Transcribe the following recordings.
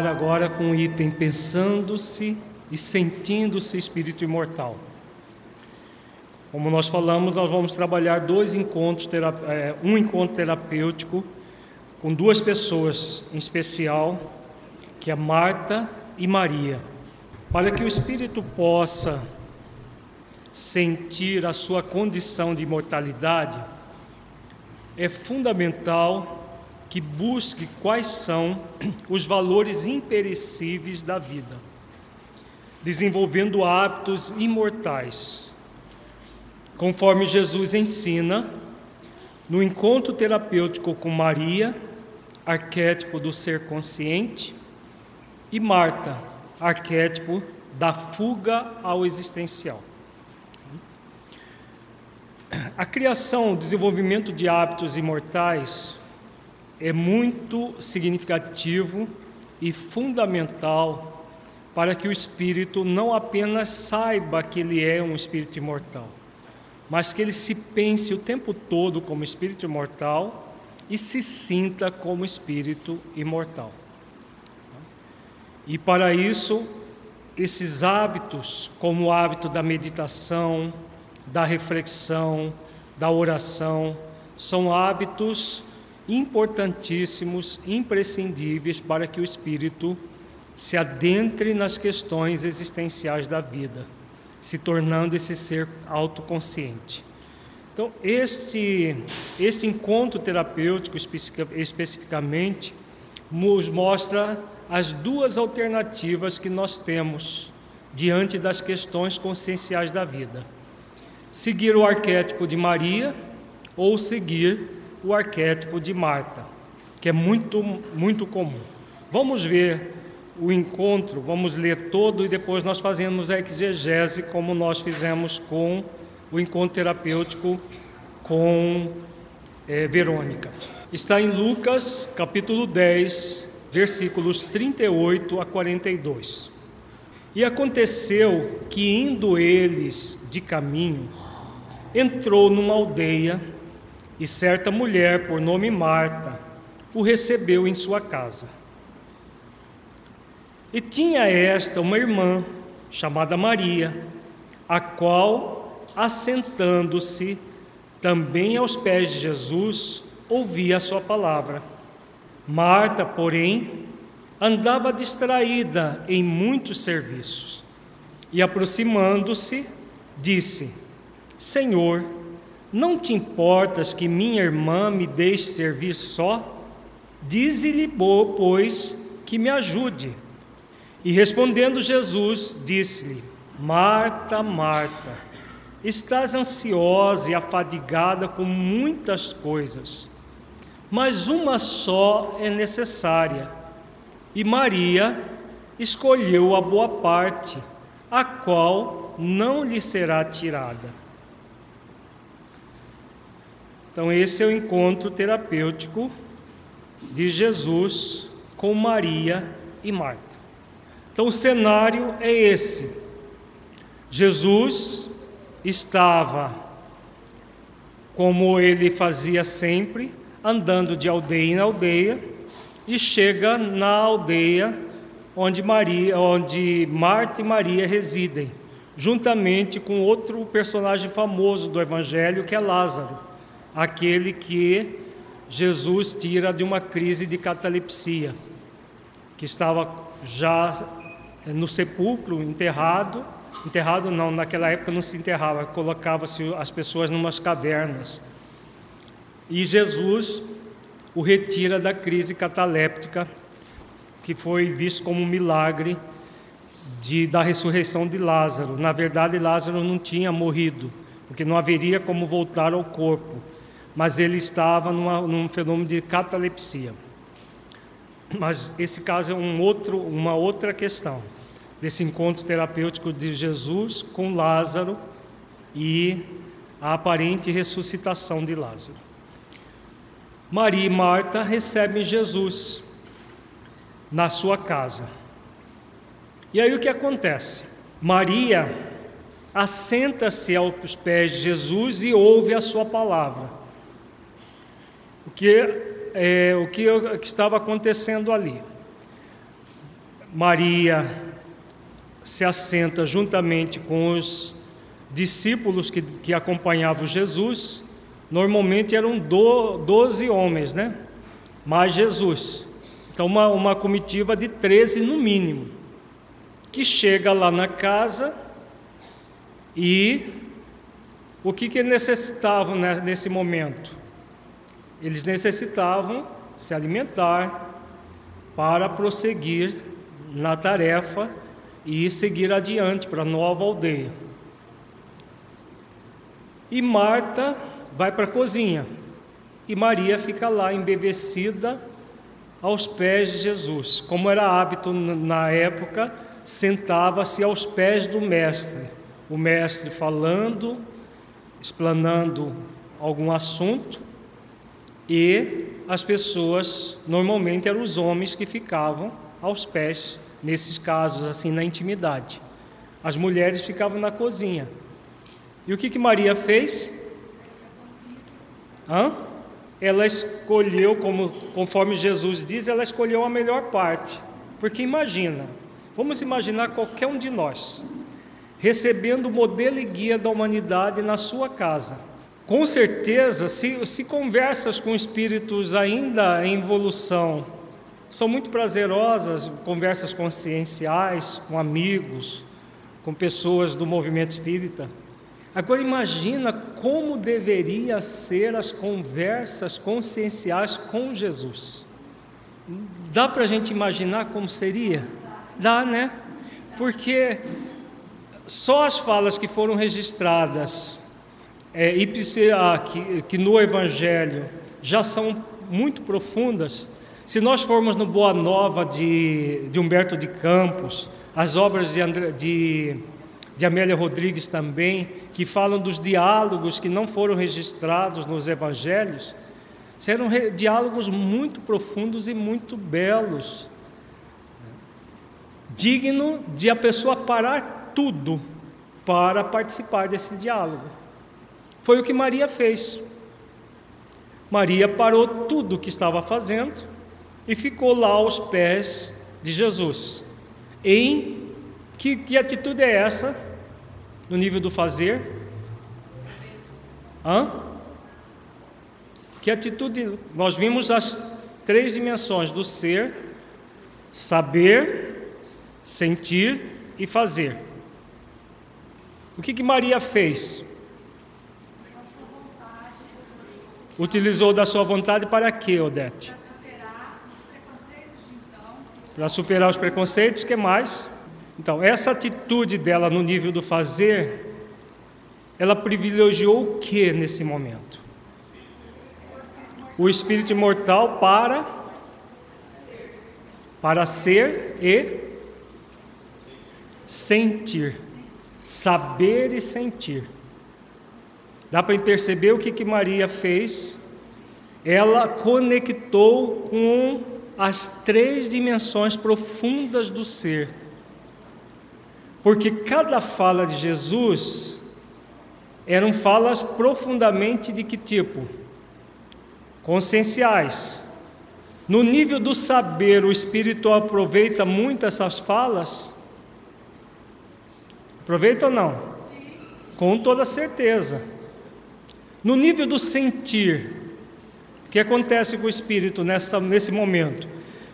continuar agora com o item pensando-se e sentindo-se espírito imortal. Como nós falamos, nós vamos trabalhar dois encontros, é, um encontro terapêutico com duas pessoas em especial, que é Marta e Maria, para que o espírito possa sentir a sua condição de imortalidade, é fundamental que busque quais são os valores imperecíveis da vida, desenvolvendo hábitos imortais. Conforme Jesus ensina, no encontro terapêutico com Maria, arquétipo do ser consciente, e Marta, arquétipo da fuga ao existencial. A criação, o desenvolvimento de hábitos imortais é muito significativo e fundamental para que o espírito não apenas saiba que ele é um espírito imortal, mas que ele se pense o tempo todo como espírito imortal e se sinta como espírito imortal. E para isso, esses hábitos, como o hábito da meditação, da reflexão, da oração, são hábitos importantíssimos, imprescindíveis para que o espírito se adentre nas questões existenciais da vida, se tornando esse ser autoconsciente. Então, este, este encontro terapêutico especificamente nos mostra as duas alternativas que nós temos diante das questões conscienciais da vida: seguir o arquétipo de Maria ou seguir o arquétipo de Marta, que é muito, muito comum. Vamos ver o encontro, vamos ler todo e depois nós fazemos a exegese, como nós fizemos com o encontro terapêutico com é, Verônica. Está em Lucas, capítulo 10, versículos 38 a 42. E aconteceu que, indo eles de caminho, entrou numa aldeia e certa mulher, por nome Marta, o recebeu em sua casa. E tinha esta uma irmã, chamada Maria, a qual, assentando-se também aos pés de Jesus, ouvia a sua palavra. Marta, porém, andava distraída em muitos serviços. E aproximando-se, disse: Senhor, não te importas que minha irmã me deixe servir só? Dize-lhe, pois, que me ajude. E respondendo Jesus, disse-lhe: Marta, Marta, estás ansiosa e afadigada com muitas coisas, mas uma só é necessária. E Maria escolheu a boa parte, a qual não lhe será tirada. Então, esse é o encontro terapêutico de Jesus com Maria e Marta. Então, o cenário é esse: Jesus estava, como ele fazia sempre, andando de aldeia em aldeia, e chega na aldeia onde Maria, onde Marta e Maria residem, juntamente com outro personagem famoso do Evangelho, que é Lázaro aquele que Jesus tira de uma crise de catalepsia, que estava já no sepulcro, enterrado. Enterrado não, naquela época não se enterrava, colocava-se as pessoas numas cavernas. E Jesus o retira da crise cataléptica, que foi visto como um milagre de, da ressurreição de Lázaro. Na verdade, Lázaro não tinha morrido, porque não haveria como voltar ao corpo mas ele estava numa, num fenômeno de catalepsia. Mas esse caso é um outro, uma outra questão desse encontro terapêutico de Jesus com Lázaro e a aparente ressuscitação de Lázaro. Maria e Marta recebem Jesus na sua casa. E aí o que acontece? Maria assenta-se aos pés de Jesus e ouve a sua palavra o que, é, o que, que estava acontecendo ali. Maria se assenta juntamente com os discípulos que, que acompanhavam Jesus. Normalmente eram do, 12 homens, né? Mais Jesus. Então, uma, uma comitiva de 13 no mínimo, que chega lá na casa e o que, que necessitavam né, nesse momento? Eles necessitavam se alimentar para prosseguir na tarefa e seguir adiante para a nova aldeia. E Marta vai para a cozinha e Maria fica lá embebecida aos pés de Jesus. Como era hábito na época, sentava-se aos pés do mestre, o mestre falando, explanando algum assunto, e as pessoas, normalmente eram os homens que ficavam aos pés, nesses casos assim, na intimidade. As mulheres ficavam na cozinha. E o que, que Maria fez? Hã? Ela escolheu, como, conforme Jesus diz, ela escolheu a melhor parte. Porque imagina, vamos imaginar qualquer um de nós recebendo o modelo e guia da humanidade na sua casa com certeza, se, se conversas com espíritos ainda em evolução são muito prazerosas, conversas conscienciais, com amigos, com pessoas do movimento espírita. Agora imagina como deveria ser as conversas conscienciais com Jesus. Dá para a gente imaginar como seria? Dá, né? Porque só as falas que foram registradas é, que, que no Evangelho já são muito profundas, se nós formos no Boa Nova de, de Humberto de Campos, as obras de, André, de, de Amélia Rodrigues também, que falam dos diálogos que não foram registrados nos Evangelhos, serão diálogos muito profundos e muito belos, digno de a pessoa parar tudo para participar desse diálogo. Foi o que Maria fez. Maria parou tudo o que estava fazendo e ficou lá aos pés de Jesus. Em que, que atitude é essa no nível do fazer? Hã? Que atitude? Nós vimos as três dimensões do ser: saber, sentir e fazer. O que, que Maria fez? Utilizou da sua vontade para quê, Odete? Para superar os preconceitos, que mais? Então, essa atitude dela no nível do fazer, ela privilegiou o que nesse momento? O espírito imortal para para ser e sentir, saber e sentir. Dá para perceber o que, que Maria fez? Ela conectou com as três dimensões profundas do ser. Porque cada fala de Jesus eram falas profundamente de que tipo? Conscienciais. No nível do saber, o espírito aproveita muito essas falas? Aproveita ou não? Sim. Com toda certeza. No nível do sentir, o que acontece com o espírito nessa, nesse momento?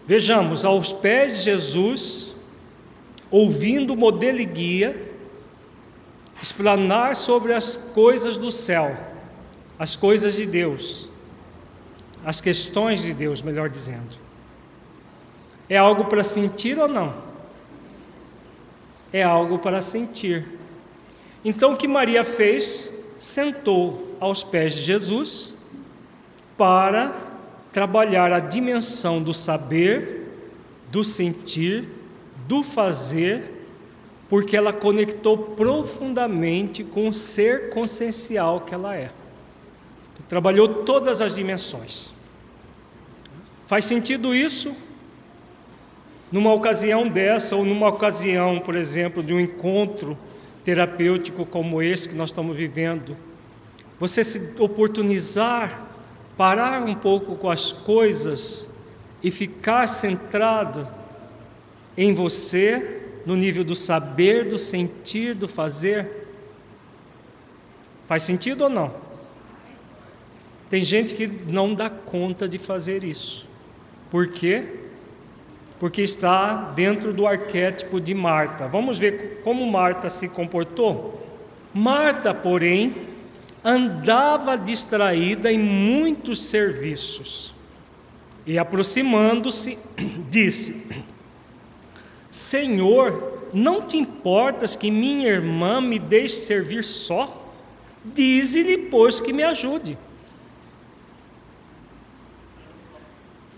Vejamos, aos pés de Jesus, ouvindo o modelo e guia, explanar sobre as coisas do céu, as coisas de Deus, as questões de Deus, melhor dizendo. É algo para sentir ou não? É algo para sentir. Então o que Maria fez? Sentou aos pés de Jesus para trabalhar a dimensão do saber, do sentir, do fazer, porque ela conectou profundamente com o ser consciencial que ela é. Trabalhou todas as dimensões. Faz sentido isso? Numa ocasião dessa, ou numa ocasião, por exemplo, de um encontro terapêutico como esse que nós estamos vivendo, você se oportunizar, parar um pouco com as coisas e ficar centrado em você, no nível do saber, do sentir, do fazer? Faz sentido ou não? Tem gente que não dá conta de fazer isso. Por quê? Porque está dentro do arquétipo de Marta. Vamos ver como Marta se comportou? Marta, porém, andava distraída em muitos serviços. E aproximando-se, disse: Senhor, não te importas que minha irmã me deixe servir só? Dize-lhe, pois, que me ajude.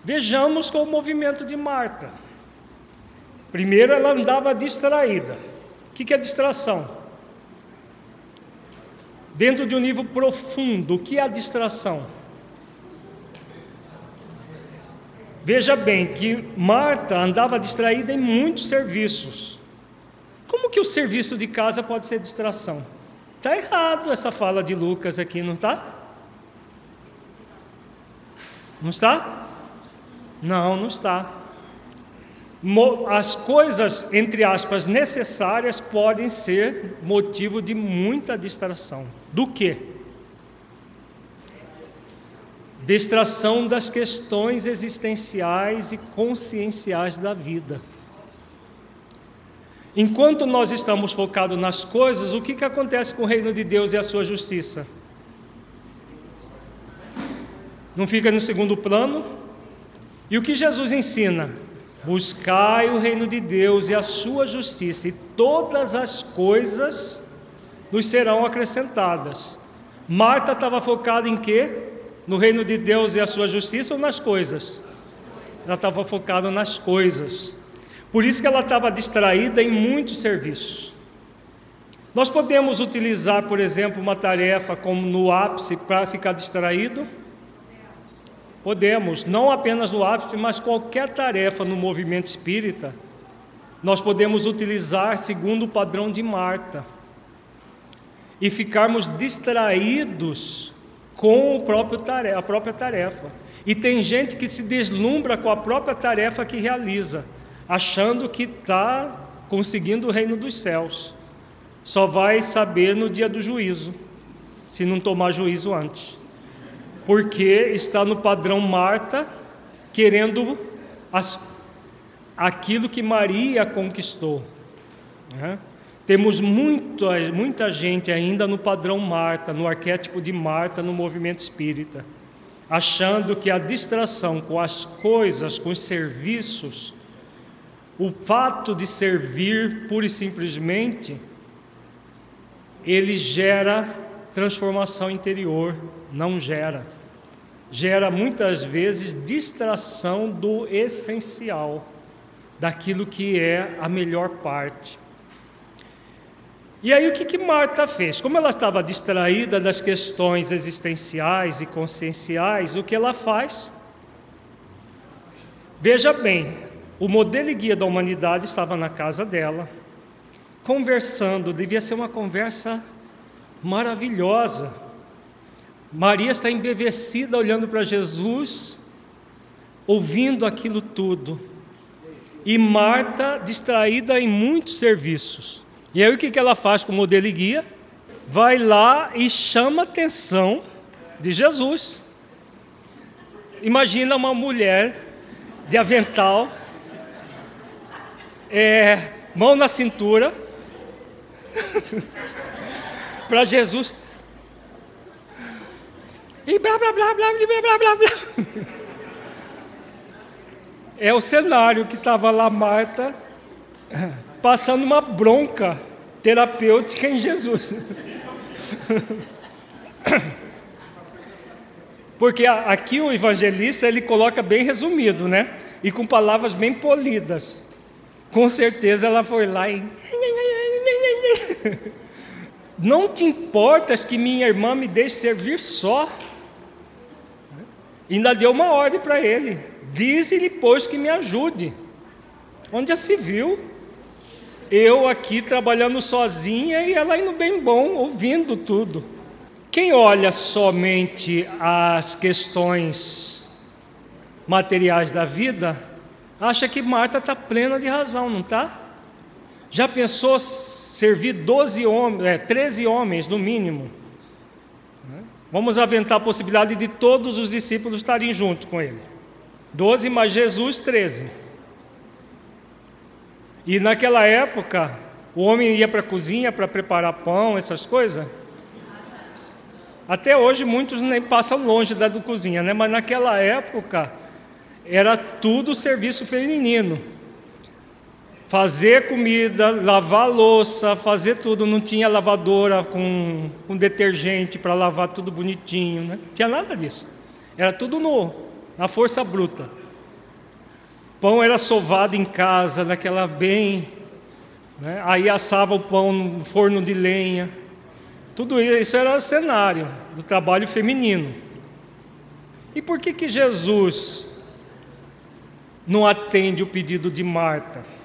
Vejamos com o movimento de Marta. Primeiro, ela andava distraída. O que é distração? Dentro de um nível profundo, o que é a distração? Veja bem que Marta andava distraída em muitos serviços. Como que o serviço de casa pode ser distração? Está errado essa fala de Lucas aqui, não está? Não está? Não, não está. As coisas, entre aspas, necessárias podem ser motivo de muita distração. Do que? Distração das questões existenciais e conscienciais da vida. Enquanto nós estamos focados nas coisas, o que, que acontece com o reino de Deus e a sua justiça? Não fica no segundo plano? E o que Jesus ensina? Buscai o reino de Deus e a sua justiça, e todas as coisas nos serão acrescentadas. Marta estava focada em quê? No reino de Deus e a sua justiça ou nas coisas? Ela estava focada nas coisas. Por isso que ela estava distraída em muitos serviços. Nós podemos utilizar, por exemplo, uma tarefa como no ápice para ficar distraído? Podemos, não apenas no ápice, mas qualquer tarefa no movimento espírita, nós podemos utilizar segundo o padrão de Marta e ficarmos distraídos com o próprio tarefa, a própria tarefa. E tem gente que se deslumbra com a própria tarefa que realiza, achando que está conseguindo o reino dos céus. Só vai saber no dia do juízo, se não tomar juízo antes porque está no padrão Marta, querendo as, aquilo que Maria conquistou. Né? Temos muita, muita gente ainda no padrão Marta, no arquétipo de Marta no movimento espírita, achando que a distração com as coisas, com os serviços, o fato de servir pura e simplesmente, ele gera transformação interior, não gera gera muitas vezes distração do essencial, daquilo que é a melhor parte. E aí o que, que Marta fez? Como ela estava distraída das questões existenciais e conscienciais, o que ela faz? Veja bem, o modelo e guia da humanidade estava na casa dela, conversando, devia ser uma conversa maravilhosa Maria está embevecida olhando para Jesus, ouvindo aquilo tudo. E Marta distraída em muitos serviços. E aí o que ela faz com o modelo e guia? Vai lá e chama a atenção de Jesus. Imagina uma mulher de avental, é, mão na cintura, para Jesus e blá blá blá blá blá blá blá blá. É o cenário que estava lá Marta passando uma bronca terapêutica em Jesus. Porque aqui o evangelista ele coloca bem resumido, né? E com palavras bem polidas. Com certeza ela foi lá e não te importas que minha irmã me deixe servir só? Ainda deu uma ordem para ele: diz-lhe, pois, que me ajude. Onde já se viu? Eu aqui trabalhando sozinha e ela indo bem bom, ouvindo tudo. Quem olha somente as questões materiais da vida acha que Marta está plena de razão, não está? Já pensou servir 12 homens, é, 13 homens no mínimo? Vamos aventar a possibilidade de todos os discípulos estarem juntos com ele. 12 mais Jesus, 13. E naquela época, o homem ia para a cozinha para preparar pão, essas coisas. Até hoje muitos nem passam longe da cozinha, né? Mas naquela época era tudo serviço feminino. Fazer comida, lavar louça, fazer tudo. Não tinha lavadora com, com detergente para lavar tudo bonitinho, né? Não tinha nada disso. Era tudo no, na força bruta. Pão era sovado em casa, naquela bem. Né? Aí assava o pão no forno de lenha. Tudo isso era o cenário do trabalho feminino. E por que que Jesus não atende o pedido de Marta?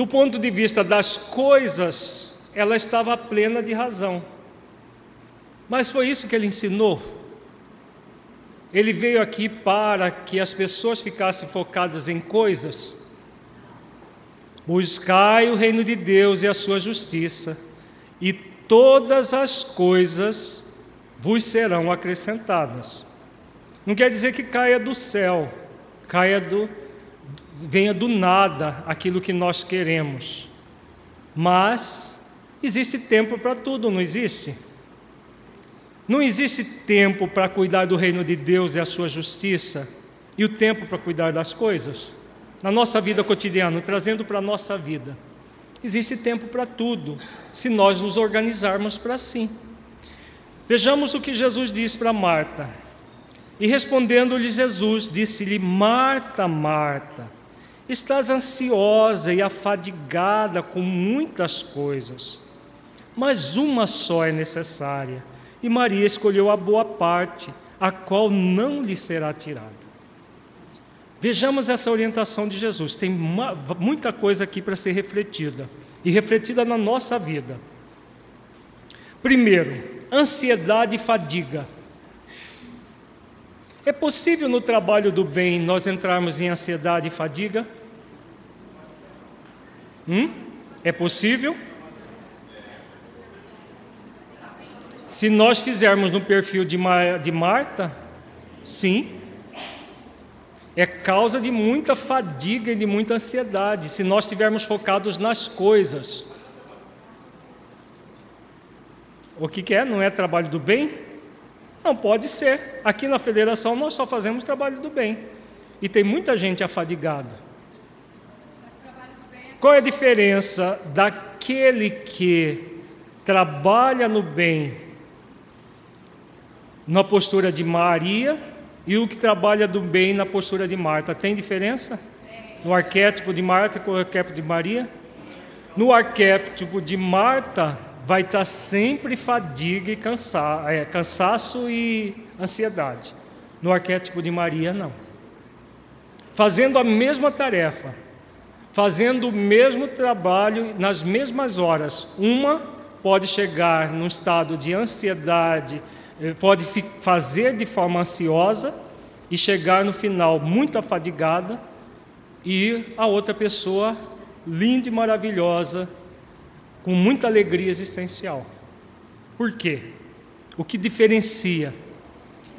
Do ponto de vista das coisas, ela estava plena de razão. Mas foi isso que ele ensinou. Ele veio aqui para que as pessoas ficassem focadas em coisas. Buscai o reino de Deus e a sua justiça, e todas as coisas vos serão acrescentadas. Não quer dizer que caia do céu, caia do venha do nada aquilo que nós queremos. Mas existe tempo para tudo, não existe? Não existe tempo para cuidar do reino de Deus e a sua justiça e o tempo para cuidar das coisas na nossa vida cotidiana, trazendo para a nossa vida. Existe tempo para tudo, se nós nos organizarmos para assim. Vejamos o que Jesus diz para Marta. E respondendo-lhe Jesus, disse-lhe: Marta, Marta, estás ansiosa e afadigada com muitas coisas, mas uma só é necessária, e Maria escolheu a boa parte, a qual não lhe será tirada. Vejamos essa orientação de Jesus. Tem uma, muita coisa aqui para ser refletida e refletida na nossa vida. Primeiro, ansiedade e fadiga. É possível no trabalho do bem nós entrarmos em ansiedade e fadiga? Hum? É possível? Se nós fizermos no perfil de, Mar de Marta, sim é causa de muita fadiga e de muita ansiedade, se nós estivermos focados nas coisas. O que, que é? Não é trabalho do bem? Não pode ser. Aqui na federação nós só fazemos trabalho do bem. E tem muita gente afadigada. Qual é a diferença daquele que trabalha no bem na postura de Maria e o que trabalha do bem na postura de Marta. Tem diferença? No arquétipo de Marta com o arquétipo de Maria? No arquétipo de Marta, vai estar sempre fadiga e cansa é, cansaço e ansiedade. No arquétipo de Maria, não. Fazendo a mesma tarefa, fazendo o mesmo trabalho nas mesmas horas, uma pode chegar num estado de ansiedade, eh, pode fazer de forma ansiosa e chegar no final muito afadigada, e a outra pessoa linda e maravilhosa, com muita alegria existencial. Por quê? O que diferencia?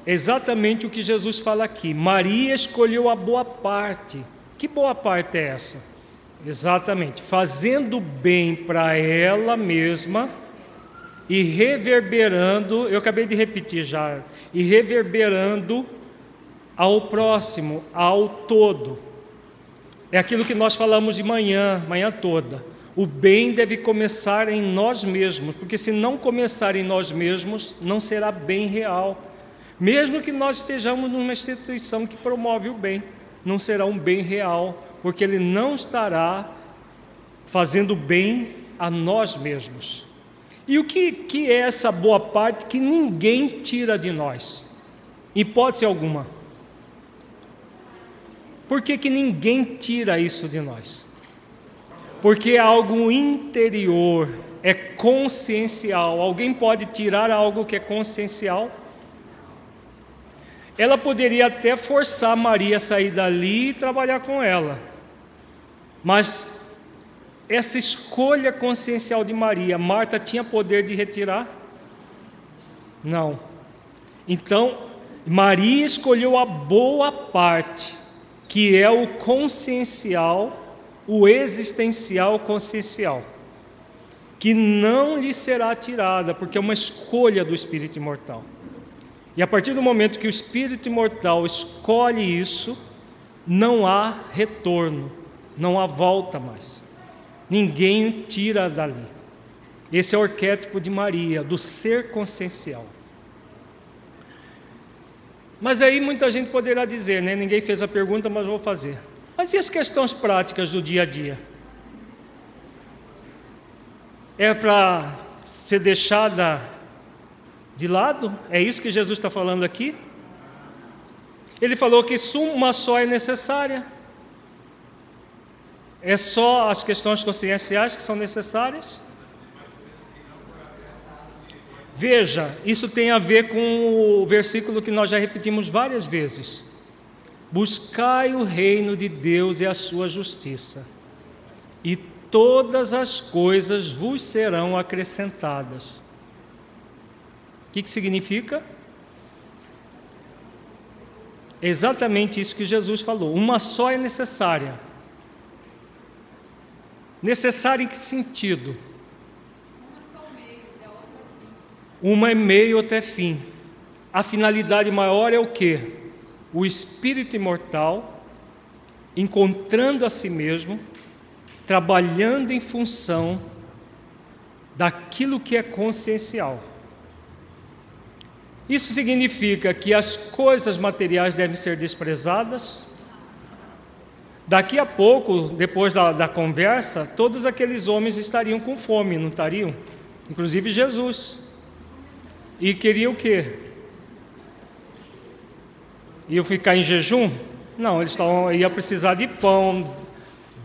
Exatamente o que Jesus fala aqui. Maria escolheu a boa parte. Que boa parte é essa? Exatamente, fazendo bem para ela mesma e reverberando, eu acabei de repetir já, e reverberando ao próximo, ao todo. É aquilo que nós falamos de manhã, manhã toda. O bem deve começar em nós mesmos, porque se não começar em nós mesmos, não será bem real. Mesmo que nós estejamos numa instituição que promove o bem, não será um bem real, porque ele não estará fazendo bem a nós mesmos. E o que, que é essa boa parte que ninguém tira de nós? Hipótese alguma. Por que, que ninguém tira isso de nós? Porque é algo interior, é consciencial. Alguém pode tirar algo que é consciencial? ela poderia até forçar Maria a sair dali e trabalhar com ela. Mas essa escolha consciencial de Maria, Marta tinha poder de retirar? Não. Então, Maria escolheu a boa parte, que é o consciencial, o existencial consciencial, que não lhe será tirada, porque é uma escolha do espírito imortal. E a partir do momento que o espírito imortal escolhe isso, não há retorno, não há volta mais. Ninguém tira dali. Esse é o arquétipo de Maria, do ser consciencial. Mas aí muita gente poderá dizer, né? Ninguém fez a pergunta, mas vou fazer. Mas e as questões práticas do dia a dia? É para ser deixada de lado? É isso que Jesus está falando aqui? Ele falou que uma só é necessária. É só as questões conscienciais que são necessárias? Veja, isso tem a ver com o versículo que nós já repetimos várias vezes. Buscai o reino de Deus e a sua justiça, e todas as coisas vos serão acrescentadas. O que, que significa? exatamente isso que Jesus falou. Uma só é necessária. Necessária em que sentido? Uma é meio, outra é fim. A finalidade maior é o que? O espírito imortal encontrando a si mesmo, trabalhando em função daquilo que é consciencial. Isso significa que as coisas materiais devem ser desprezadas? Daqui a pouco, depois da, da conversa, todos aqueles homens estariam com fome, não estariam? Inclusive Jesus. E queria o quê? Ia ficar em jejum? Não, eles estavam, ia precisar de pão,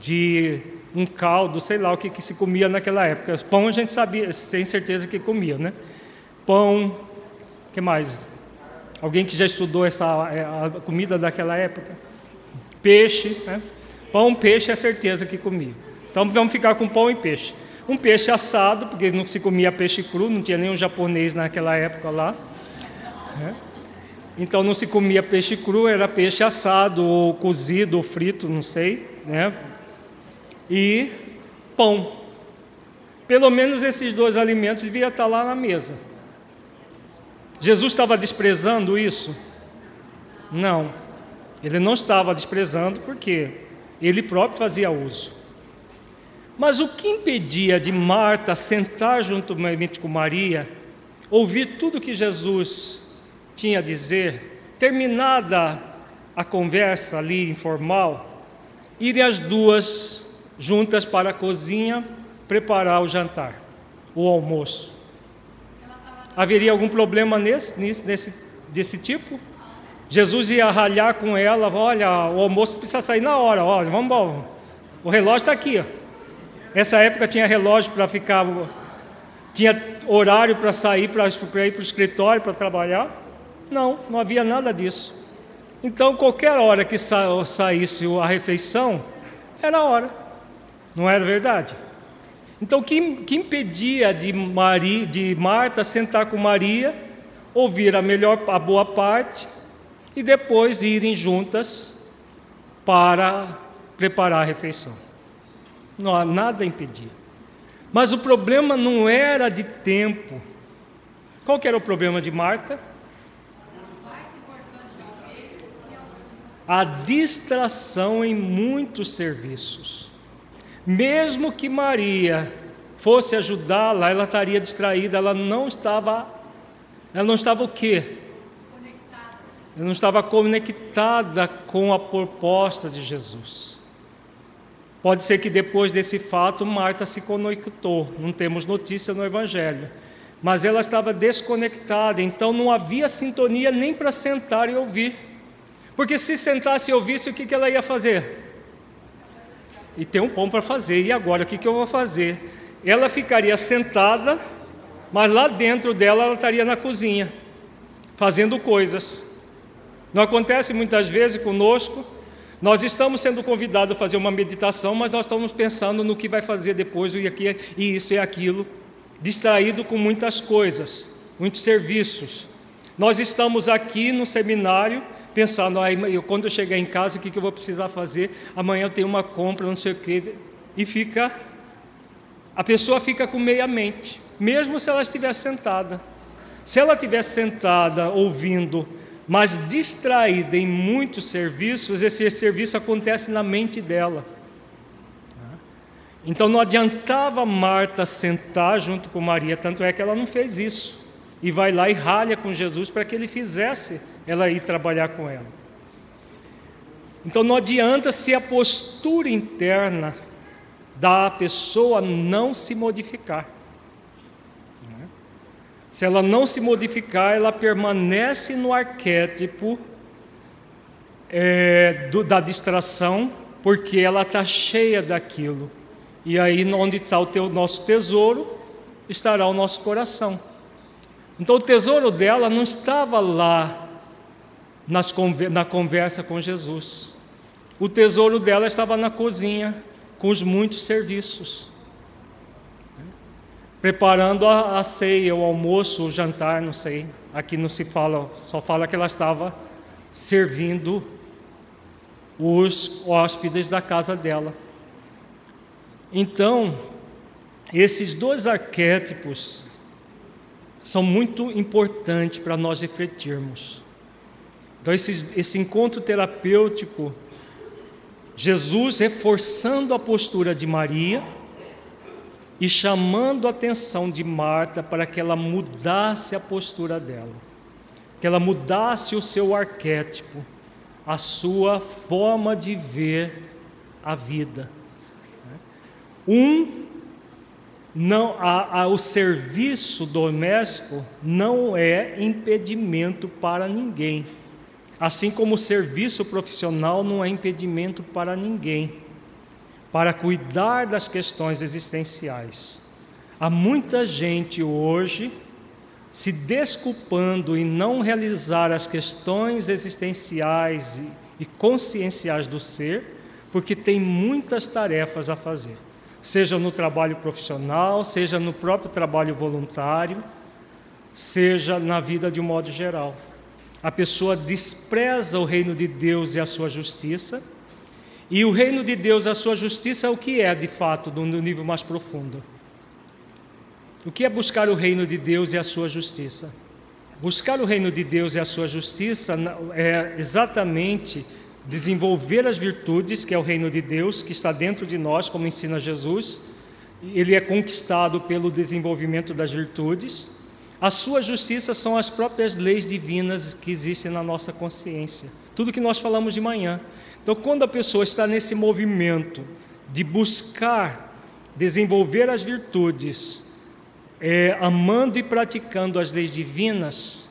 de um caldo, sei lá o que, que se comia naquela época. Pão a gente sabia, tem certeza que comia, né? Pão, que mais? Alguém que já estudou essa é, a comida daquela época? Peixe, né? Pão, peixe é certeza que comia. Então vamos ficar com pão e peixe. Um peixe assado, porque não se comia peixe cru, não tinha nenhum japonês naquela época lá. Né? Então não se comia peixe cru, era peixe assado, ou cozido, ou frito, não sei. Né? E pão. Pelo menos esses dois alimentos deviam estar lá na mesa. Jesus estava desprezando isso? Não. Ele não estava desprezando porque ele próprio fazia uso. Mas o que impedia de Marta sentar juntamente com Maria, ouvir tudo que Jesus tinha a dizer, terminada a conversa ali informal, irem as duas juntas para a cozinha preparar o jantar, o almoço? Haveria algum problema nesse, nesse, desse tipo? Jesus ia ralhar com ela, olha, o almoço precisa sair na hora, olha, vamos embora. O relógio está aqui. Ó. Essa época tinha relógio para ficar, tinha horário para sair, para ir para o escritório, para trabalhar. Não, não havia nada disso. Então, qualquer hora que sa saísse a refeição, era a hora. Não era verdade? Então, o que, que impedia de, Maria, de Marta sentar com Maria, ouvir a melhor, a boa parte e depois irem juntas para preparar a refeição? Não há nada a impedir. Mas o problema não era de tempo. Qual que era o problema de Marta? A distração em muitos serviços. Mesmo que Maria fosse ajudá-la, ela estaria distraída, ela não estava, ela não estava o quê? Ela não estava conectada com a proposta de Jesus. Pode ser que depois desse fato Marta se conectou, não temos notícia no Evangelho, mas ela estava desconectada, então não havia sintonia nem para sentar e ouvir. Porque se sentasse e ouvisse, o que, que ela ia fazer? e tem um pão para fazer. E agora o que, que eu vou fazer? Ela ficaria sentada, mas lá dentro dela ela estaria na cozinha, fazendo coisas. Não acontece muitas vezes conosco. Nós estamos sendo convidados a fazer uma meditação, mas nós estamos pensando no que vai fazer depois, e, aqui, e isso e aquilo, distraído com muitas coisas, muitos serviços. Nós estamos aqui no seminário pensando, ah, eu, quando eu chegar em casa, o que, que eu vou precisar fazer? Amanhã eu tenho uma compra, não sei o quê. E fica, a pessoa fica com meia mente, mesmo se ela estivesse sentada. Se ela estivesse sentada ouvindo mas distraída em muitos serviços, esse serviço acontece na mente dela. Então não adiantava Marta sentar junto com Maria, tanto é que ela não fez isso. E vai lá e ralha com Jesus para que ele fizesse ela ir trabalhar com ela. Então não adianta se a postura interna da pessoa não se modificar. Se ela não se modificar, ela permanece no arquétipo é, do, da distração, porque ela está cheia daquilo. E aí, onde está o teu, nosso tesouro, estará o nosso coração. Então, o tesouro dela não estava lá nas, na conversa com Jesus. O tesouro dela estava na cozinha, com os muitos serviços preparando a, a ceia, o almoço, o jantar, não sei. Aqui não se fala, só fala que ela estava servindo os hóspedes da casa dela. Então, esses dois arquétipos são muito importantes para nós refletirmos. Então, esse, esse encontro terapêutico, Jesus reforçando a postura de Maria e chamando a atenção de Marta para que ela mudasse a postura dela, que ela mudasse o seu arquétipo, a sua forma de ver a vida. Um não a, a, o serviço doméstico não é impedimento para ninguém, assim como o serviço profissional não é impedimento para ninguém para cuidar das questões existenciais. Há muita gente hoje se desculpando em não realizar as questões existenciais e conscienciais do ser, porque tem muitas tarefas a fazer, seja no trabalho profissional, seja no próprio trabalho voluntário, seja na vida de um modo geral. A pessoa despreza o reino de Deus e a sua justiça e o reino de Deus, a sua justiça, o que é de fato, no nível mais profundo? O que é buscar o reino de Deus e a sua justiça? Buscar o reino de Deus e a sua justiça é exatamente desenvolver as virtudes, que é o reino de Deus, que está dentro de nós, como ensina Jesus. Ele é conquistado pelo desenvolvimento das virtudes. A sua justiça são as próprias leis divinas que existem na nossa consciência. Tudo que nós falamos de manhã. Então, quando a pessoa está nesse movimento de buscar desenvolver as virtudes, é, amando e praticando as leis divinas,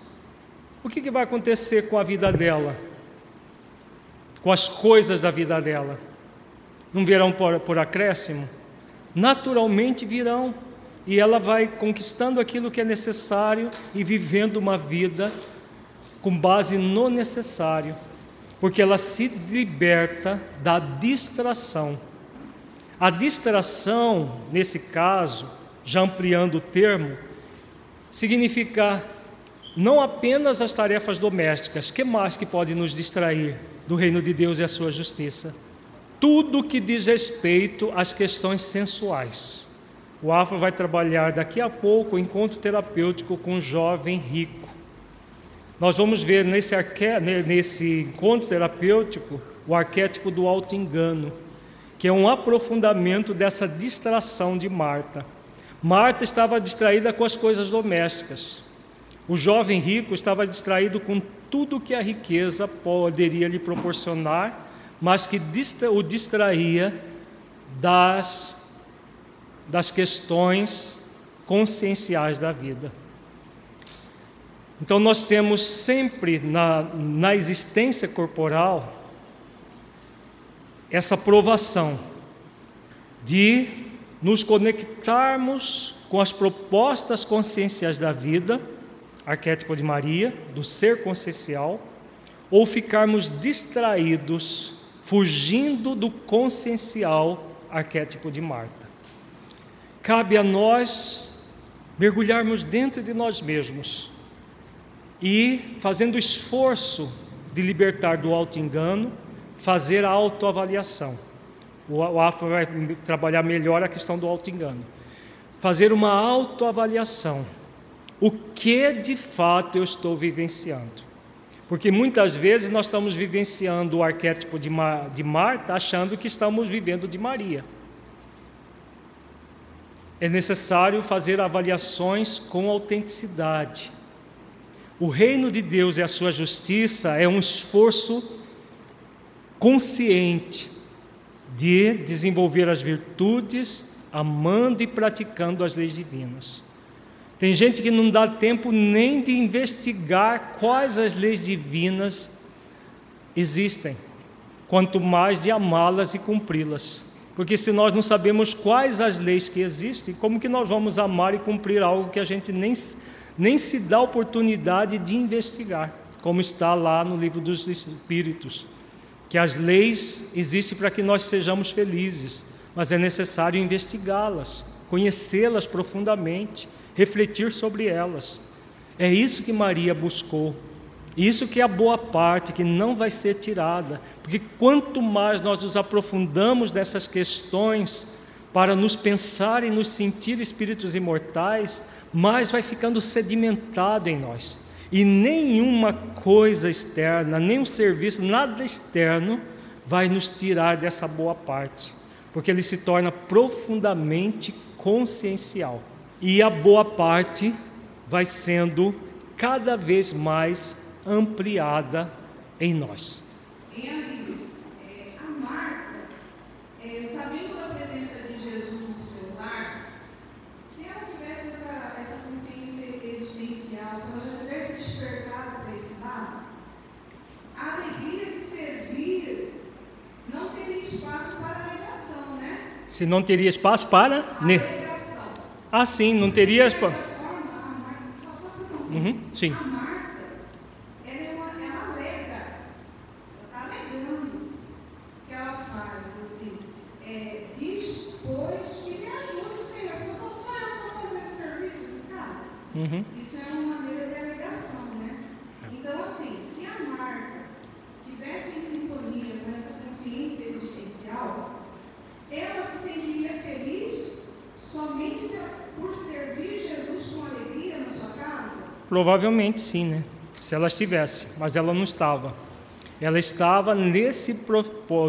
o que, que vai acontecer com a vida dela? Com as coisas da vida dela? Não virão por, por acréscimo? Naturalmente virão. E ela vai conquistando aquilo que é necessário e vivendo uma vida com base no necessário porque ela se liberta da distração. A distração, nesse caso, já ampliando o termo, significa não apenas as tarefas domésticas, que mais que pode nos distrair do reino de Deus e a sua justiça? Tudo que diz respeito às questões sensuais. O Afro vai trabalhar daqui a pouco o encontro terapêutico com um jovem rico nós vamos ver nesse, arque... nesse encontro terapêutico o arquétipo do auto-engano, que é um aprofundamento dessa distração de Marta. Marta estava distraída com as coisas domésticas. O jovem rico estava distraído com tudo que a riqueza poderia lhe proporcionar, mas que o distraía das, das questões conscienciais da vida. Então, nós temos sempre na, na existência corporal essa provação de nos conectarmos com as propostas conscienciais da vida, arquétipo de Maria, do ser consciencial, ou ficarmos distraídos, fugindo do consciencial arquétipo de Marta. Cabe a nós mergulharmos dentro de nós mesmos e, fazendo esforço de libertar do auto-engano, fazer a autoavaliação. O AFA vai trabalhar melhor a questão do auto-engano. Fazer uma autoavaliação. O que de fato eu estou vivenciando? Porque muitas vezes nós estamos vivenciando o arquétipo de, de Marta achando que estamos vivendo de Maria. É necessário fazer avaliações com autenticidade. O reino de Deus e a sua justiça é um esforço consciente de desenvolver as virtudes, amando e praticando as leis divinas. Tem gente que não dá tempo nem de investigar quais as leis divinas existem, quanto mais de amá-las e cumpri-las. Porque se nós não sabemos quais as leis que existem, como que nós vamos amar e cumprir algo que a gente nem, nem se dá oportunidade de investigar, como está lá no livro dos Espíritos? que as leis existem para que nós sejamos felizes, mas é necessário investigá-las, conhecê-las profundamente, refletir sobre elas. É isso que Maria buscou. Isso que é a boa parte, que não vai ser tirada, porque quanto mais nós nos aprofundamos nessas questões para nos pensar e nos sentir espíritos imortais, mais vai ficando sedimentado em nós. E nenhuma coisa externa, nenhum serviço, nada externo vai nos tirar dessa boa parte, porque ele se torna profundamente consciencial. E a boa parte vai sendo cada vez mais ampliada em nós. Se não teria espaço para. Ne... Ah, sim, não teria espaço. Uhum, sim. Uhum. Isso é uma maneira de alegação, né? Então, assim, se a marca tivesse em sintonia com essa consciência existencial, ela se sentiria feliz somente por servir Jesus com alegria na sua casa? Provavelmente sim, né? Se ela estivesse, mas ela não estava. Ela estava nesse,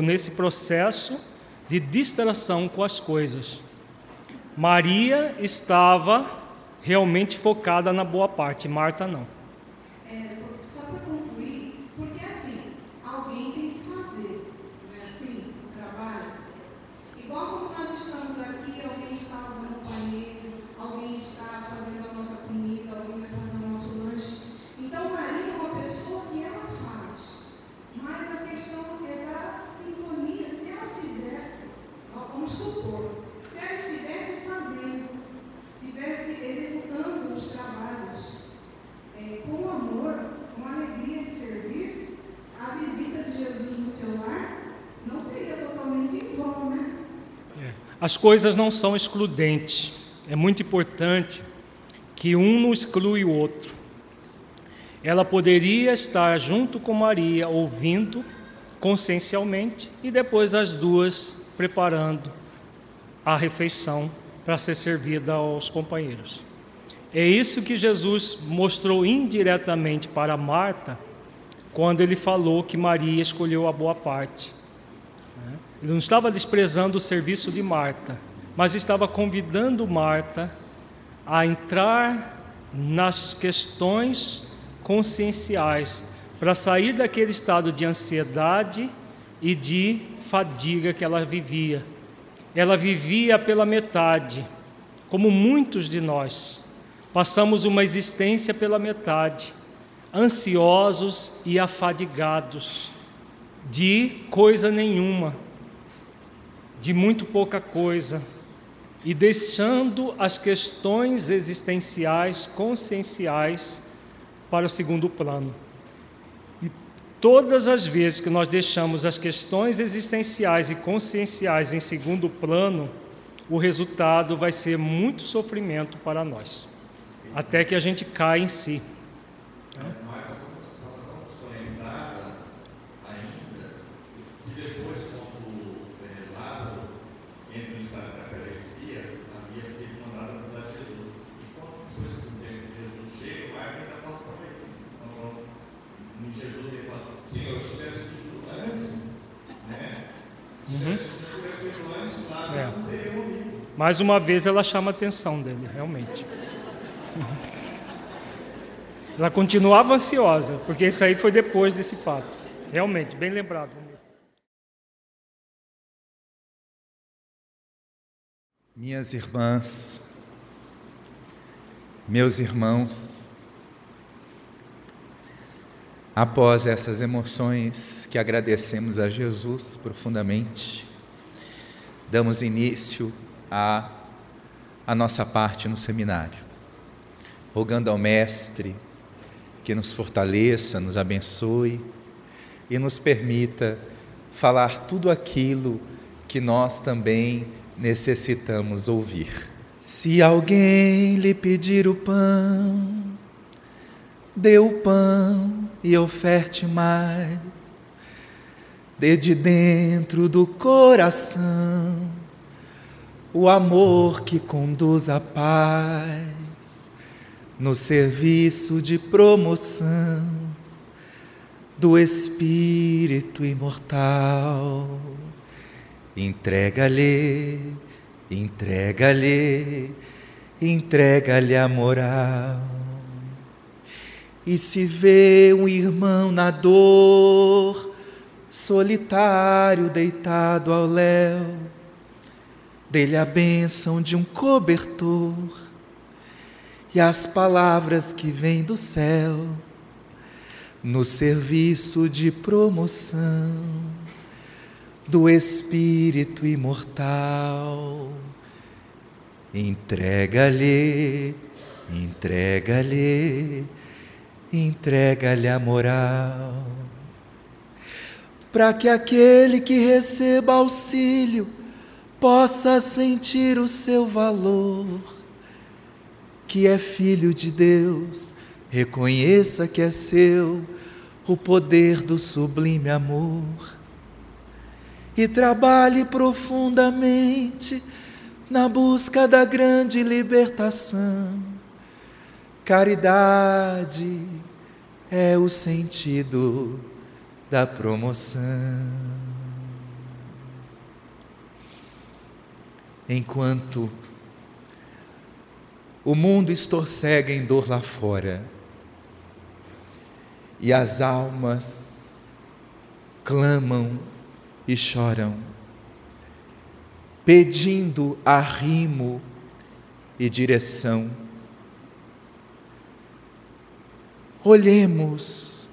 nesse processo de distração com as coisas. Maria estava realmente focada na boa parte, Marta não. As coisas não são excludentes. É muito importante que um não exclui o outro. Ela poderia estar junto com Maria, ouvindo consciencialmente, e depois as duas preparando a refeição para ser servida aos companheiros. É isso que Jesus mostrou indiretamente para Marta, quando ele falou que Maria escolheu a boa parte. Ele não estava desprezando o serviço de Marta, mas estava convidando Marta a entrar nas questões conscienciais para sair daquele estado de ansiedade e de fadiga que ela vivia. Ela vivia pela metade, como muitos de nós. Passamos uma existência pela metade, ansiosos e afadigados, de coisa nenhuma de muito pouca coisa e deixando as questões existenciais, conscienciais, para o segundo plano. E todas as vezes que nós deixamos as questões existenciais e conscienciais em segundo plano, o resultado vai ser muito sofrimento para nós, até que a gente caia em si. Mais uma vez ela chama a atenção dele, realmente. Ela continuava ansiosa, porque isso aí foi depois desse fato. Realmente, bem lembrado. Minhas irmãs, meus irmãos, após essas emoções que agradecemos a Jesus profundamente, damos início a, a nossa parte no seminário, rogando ao Mestre que nos fortaleça, nos abençoe e nos permita falar tudo aquilo que nós também necessitamos ouvir. Se alguém lhe pedir o pão, dê o pão e oferte mais, dê de dentro do coração o amor que conduz à paz no serviço de promoção do Espírito imortal. Entrega-lhe, entrega-lhe, entrega-lhe a moral. E se vê um irmão na dor, solitário deitado ao léu, dele a bênção de um cobertor e as palavras que vêm do céu no serviço de promoção do Espírito imortal. Entrega-lhe, entrega-lhe, entrega-lhe a moral, para que aquele que receba auxílio possa sentir o seu valor, que é filho de Deus, reconheça que é seu o poder do sublime amor e trabalhe profundamente na busca da grande libertação. Caridade é o sentido da promoção. Enquanto o mundo estorcega em dor lá fora e as almas clamam e choram, pedindo arrimo e direção. Olhemos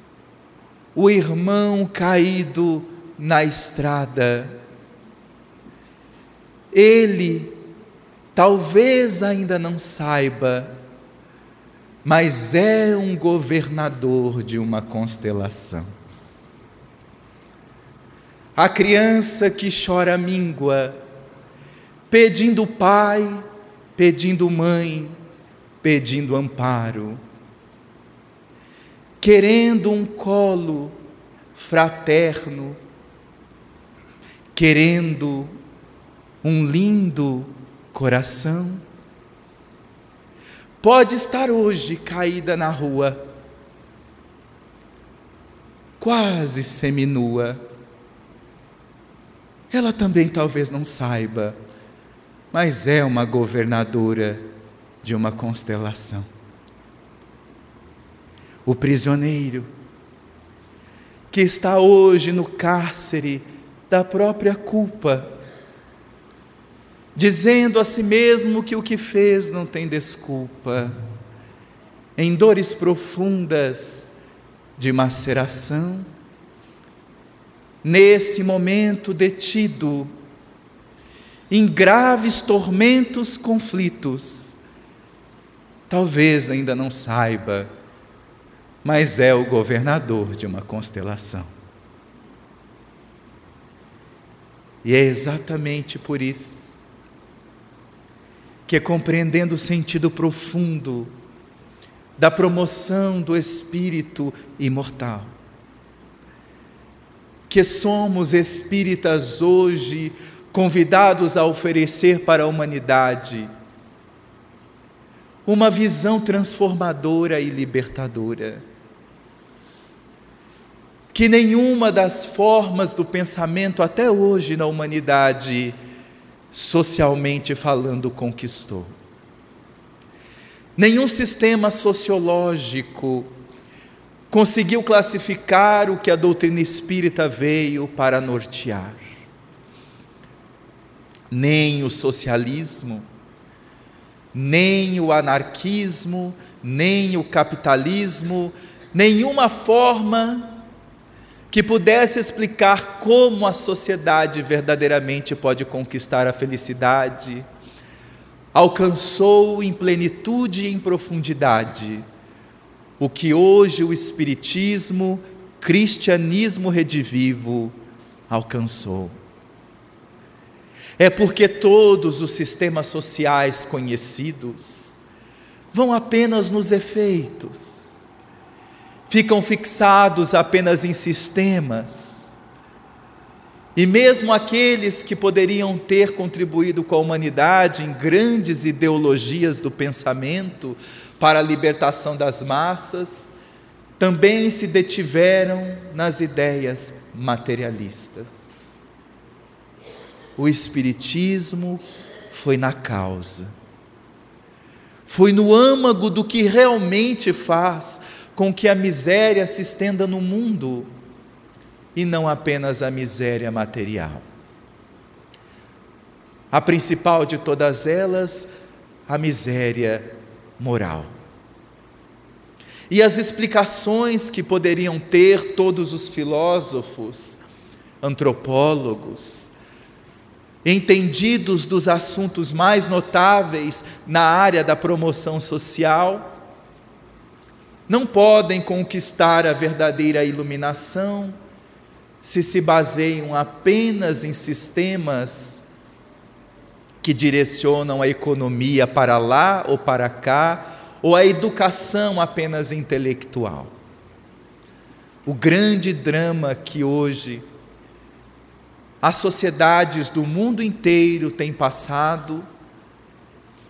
o irmão caído na estrada ele talvez ainda não saiba, mas é um governador de uma constelação. A criança que chora míngua, pedindo pai, pedindo mãe, pedindo amparo, querendo um colo fraterno, querendo um lindo coração. Pode estar hoje caída na rua, quase seminua. Ela também talvez não saiba, mas é uma governadora de uma constelação. O prisioneiro que está hoje no cárcere da própria culpa, dizendo a si mesmo que o que fez não tem desculpa, em dores profundas de maceração, nesse momento detido, em graves tormentos, conflitos, talvez ainda não saiba mas é o governador de uma constelação. E é exatamente por isso que, compreendendo o sentido profundo da promoção do espírito imortal, que somos espíritas hoje convidados a oferecer para a humanidade uma visão transformadora e libertadora. Que nenhuma das formas do pensamento até hoje na humanidade, socialmente falando, conquistou. Nenhum sistema sociológico conseguiu classificar o que a doutrina espírita veio para nortear. Nem o socialismo, nem o anarquismo, nem o capitalismo, nenhuma forma que pudesse explicar como a sociedade verdadeiramente pode conquistar a felicidade, alcançou em plenitude e em profundidade o que hoje o Espiritismo, cristianismo redivivo, alcançou. É porque todos os sistemas sociais conhecidos vão apenas nos efeitos, ficam fixados apenas em sistemas, e mesmo aqueles que poderiam ter contribuído com a humanidade em grandes ideologias do pensamento para a libertação das massas, também se detiveram nas ideias materialistas. O Espiritismo foi na causa, foi no âmago do que realmente faz com que a miséria se estenda no mundo e não apenas a miséria material. A principal de todas elas, a miséria moral. E as explicações que poderiam ter todos os filósofos, antropólogos, entendidos dos assuntos mais notáveis na área da promoção social, não podem conquistar a verdadeira iluminação se se baseiam apenas em sistemas que direcionam a economia para lá ou para cá, ou a educação apenas intelectual. O grande drama que hoje as sociedades do mundo inteiro têm passado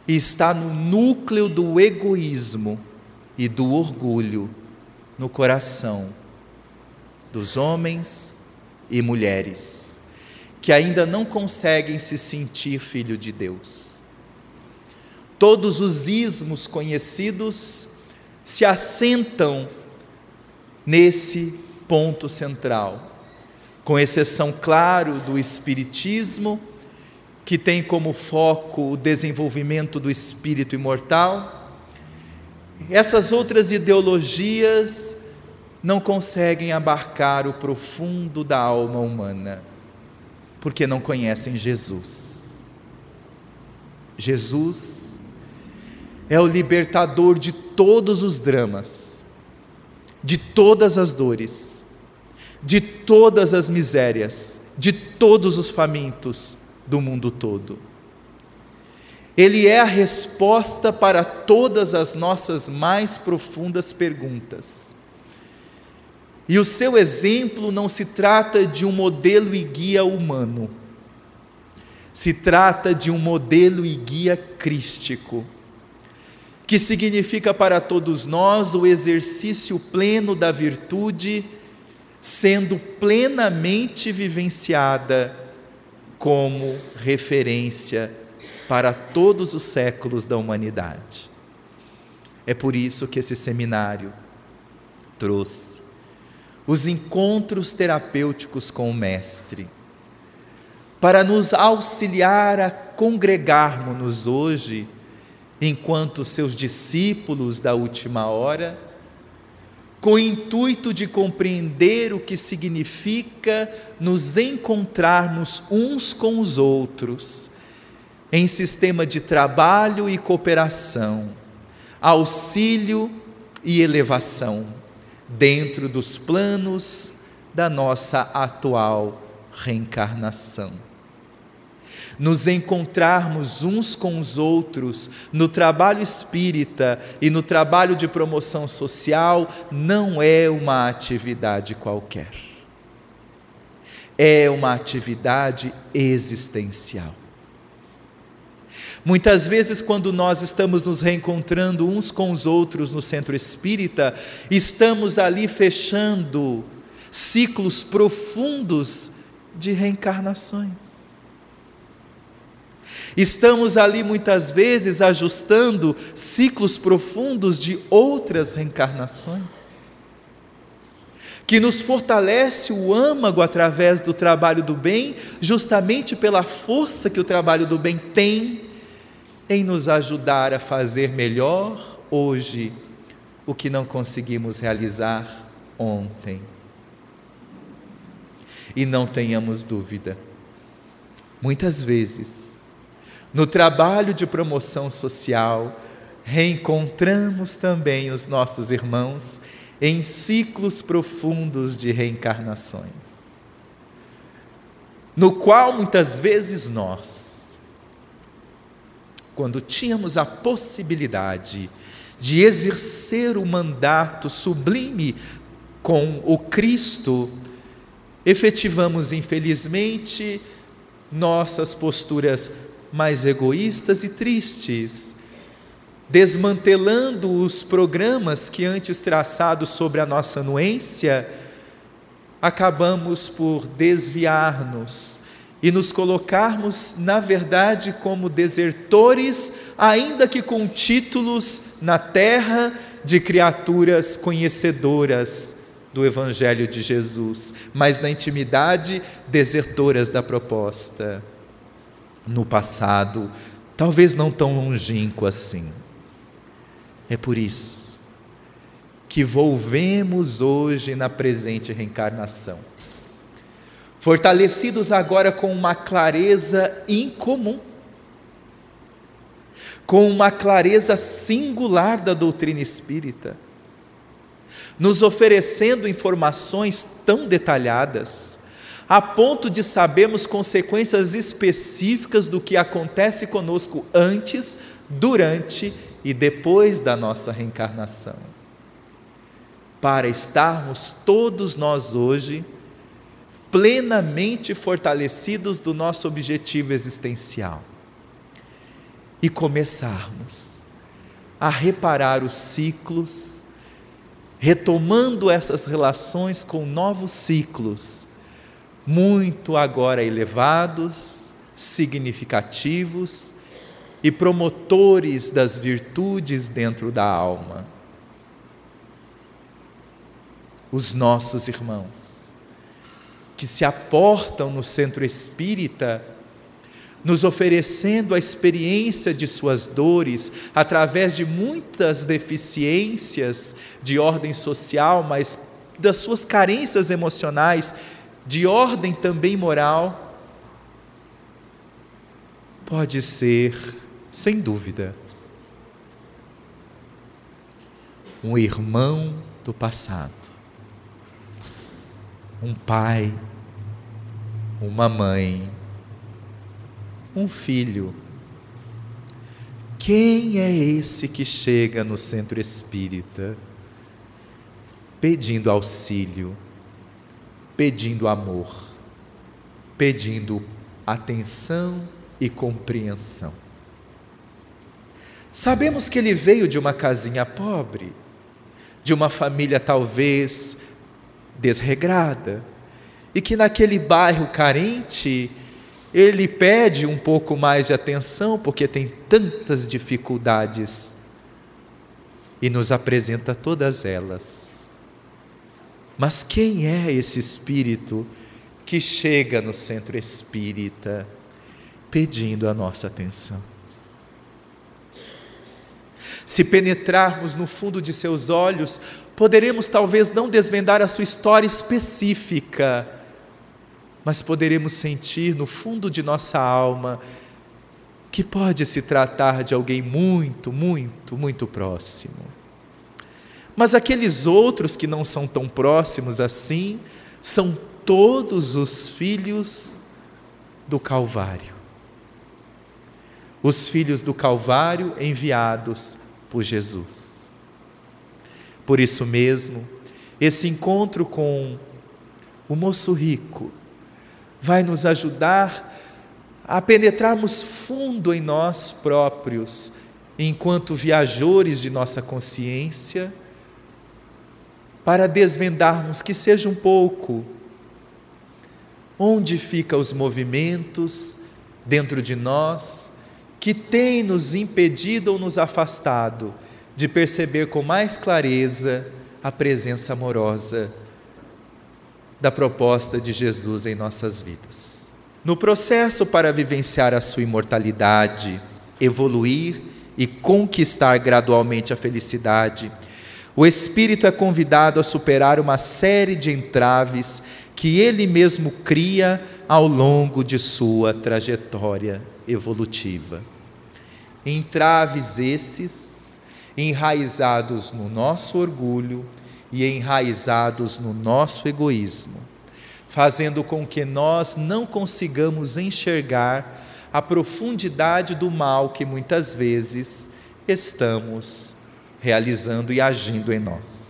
está no núcleo do egoísmo e do orgulho no coração dos homens e mulheres que ainda não conseguem se sentir filho de Deus. Todos os ismos conhecidos se assentam nesse ponto central com exceção, claro, do Espiritismo, que tem como foco o desenvolvimento do espírito imortal. Essas outras ideologias não conseguem abarcar o profundo da alma humana, porque não conhecem Jesus. Jesus é o libertador de todos os dramas, de todas as dores de todas as misérias, de todos os famintos do mundo todo. Ele é a resposta para todas as nossas mais profundas perguntas. E o seu exemplo não se trata de um modelo e guia humano, se trata de um modelo e guia crístico, que significa para todos nós o exercício pleno da virtude sendo plenamente vivenciada como referência para todos os séculos da humanidade. É por isso que esse seminário trouxe os encontros terapêuticos com o Mestre, para nos auxiliar a congregarmos-nos hoje, enquanto seus discípulos da última hora com o intuito de compreender o que significa nos encontrarmos uns com os outros, em sistema de trabalho e cooperação, auxílio e elevação, dentro dos planos da nossa atual reencarnação. Nos encontrarmos uns com os outros no trabalho espírita e no trabalho de promoção social não é uma atividade qualquer. É uma atividade existencial. Muitas vezes, quando nós estamos nos reencontrando uns com os outros no centro espírita, estamos ali fechando ciclos profundos de reencarnações. Estamos ali muitas vezes ajustando ciclos profundos de outras reencarnações. Que nos fortalece o âmago através do trabalho do bem, justamente pela força que o trabalho do bem tem em nos ajudar a fazer melhor hoje o que não conseguimos realizar ontem. E não tenhamos dúvida, muitas vezes, no trabalho de promoção social, reencontramos também os nossos irmãos em ciclos profundos de reencarnações, no qual muitas vezes nós, quando tínhamos a possibilidade de exercer o mandato sublime com o Cristo efetivamos, infelizmente, nossas posturas mais egoístas e tristes, desmantelando os programas que antes traçados sobre a nossa anuência, acabamos por desviar-nos e nos colocarmos, na verdade, como desertores, ainda que com títulos na terra de criaturas conhecedoras do Evangelho de Jesus, mas na intimidade, desertoras da proposta. No passado, talvez não tão longínquo assim. É por isso que volvemos hoje na presente reencarnação, fortalecidos agora com uma clareza incomum, com uma clareza singular da doutrina espírita nos oferecendo informações tão detalhadas, a ponto de sabermos consequências específicas do que acontece conosco antes, durante e depois da nossa reencarnação. Para estarmos todos nós hoje plenamente fortalecidos do nosso objetivo existencial e começarmos a reparar os ciclos retomando essas relações com novos ciclos, muito agora elevados, significativos e promotores das virtudes dentro da alma. Os nossos irmãos, que se aportam no centro espírita nos oferecendo a experiência de suas dores através de muitas deficiências de ordem social, mas das suas carências emocionais, de ordem também moral, pode ser, sem dúvida, um irmão do passado, um pai, uma mãe, um filho. Quem é esse que chega no centro espírita pedindo auxílio, pedindo amor, pedindo atenção e compreensão? Sabemos que ele veio de uma casinha pobre, de uma família talvez desregrada, e que naquele bairro carente ele pede um pouco mais de atenção porque tem tantas dificuldades e nos apresenta todas elas. Mas quem é esse espírito que chega no centro espírita pedindo a nossa atenção? Se penetrarmos no fundo de seus olhos, poderemos talvez não desvendar a sua história específica, mas poderemos sentir no fundo de nossa alma que pode se tratar de alguém muito, muito, muito próximo. Mas aqueles outros que não são tão próximos assim, são todos os filhos do Calvário. Os filhos do Calvário enviados por Jesus. Por isso mesmo, esse encontro com o moço rico vai nos ajudar a penetrarmos fundo em nós próprios, enquanto viajores de nossa consciência, para desvendarmos que seja um pouco onde ficam os movimentos dentro de nós que têm nos impedido ou nos afastado de perceber com mais clareza a presença amorosa da proposta de Jesus em nossas vidas. No processo para vivenciar a sua imortalidade, evoluir e conquistar gradualmente a felicidade, o espírito é convidado a superar uma série de entraves que ele mesmo cria ao longo de sua trajetória evolutiva. Entraves esses enraizados no nosso orgulho e enraizados no nosso egoísmo, fazendo com que nós não consigamos enxergar a profundidade do mal que muitas vezes estamos realizando e agindo em nós.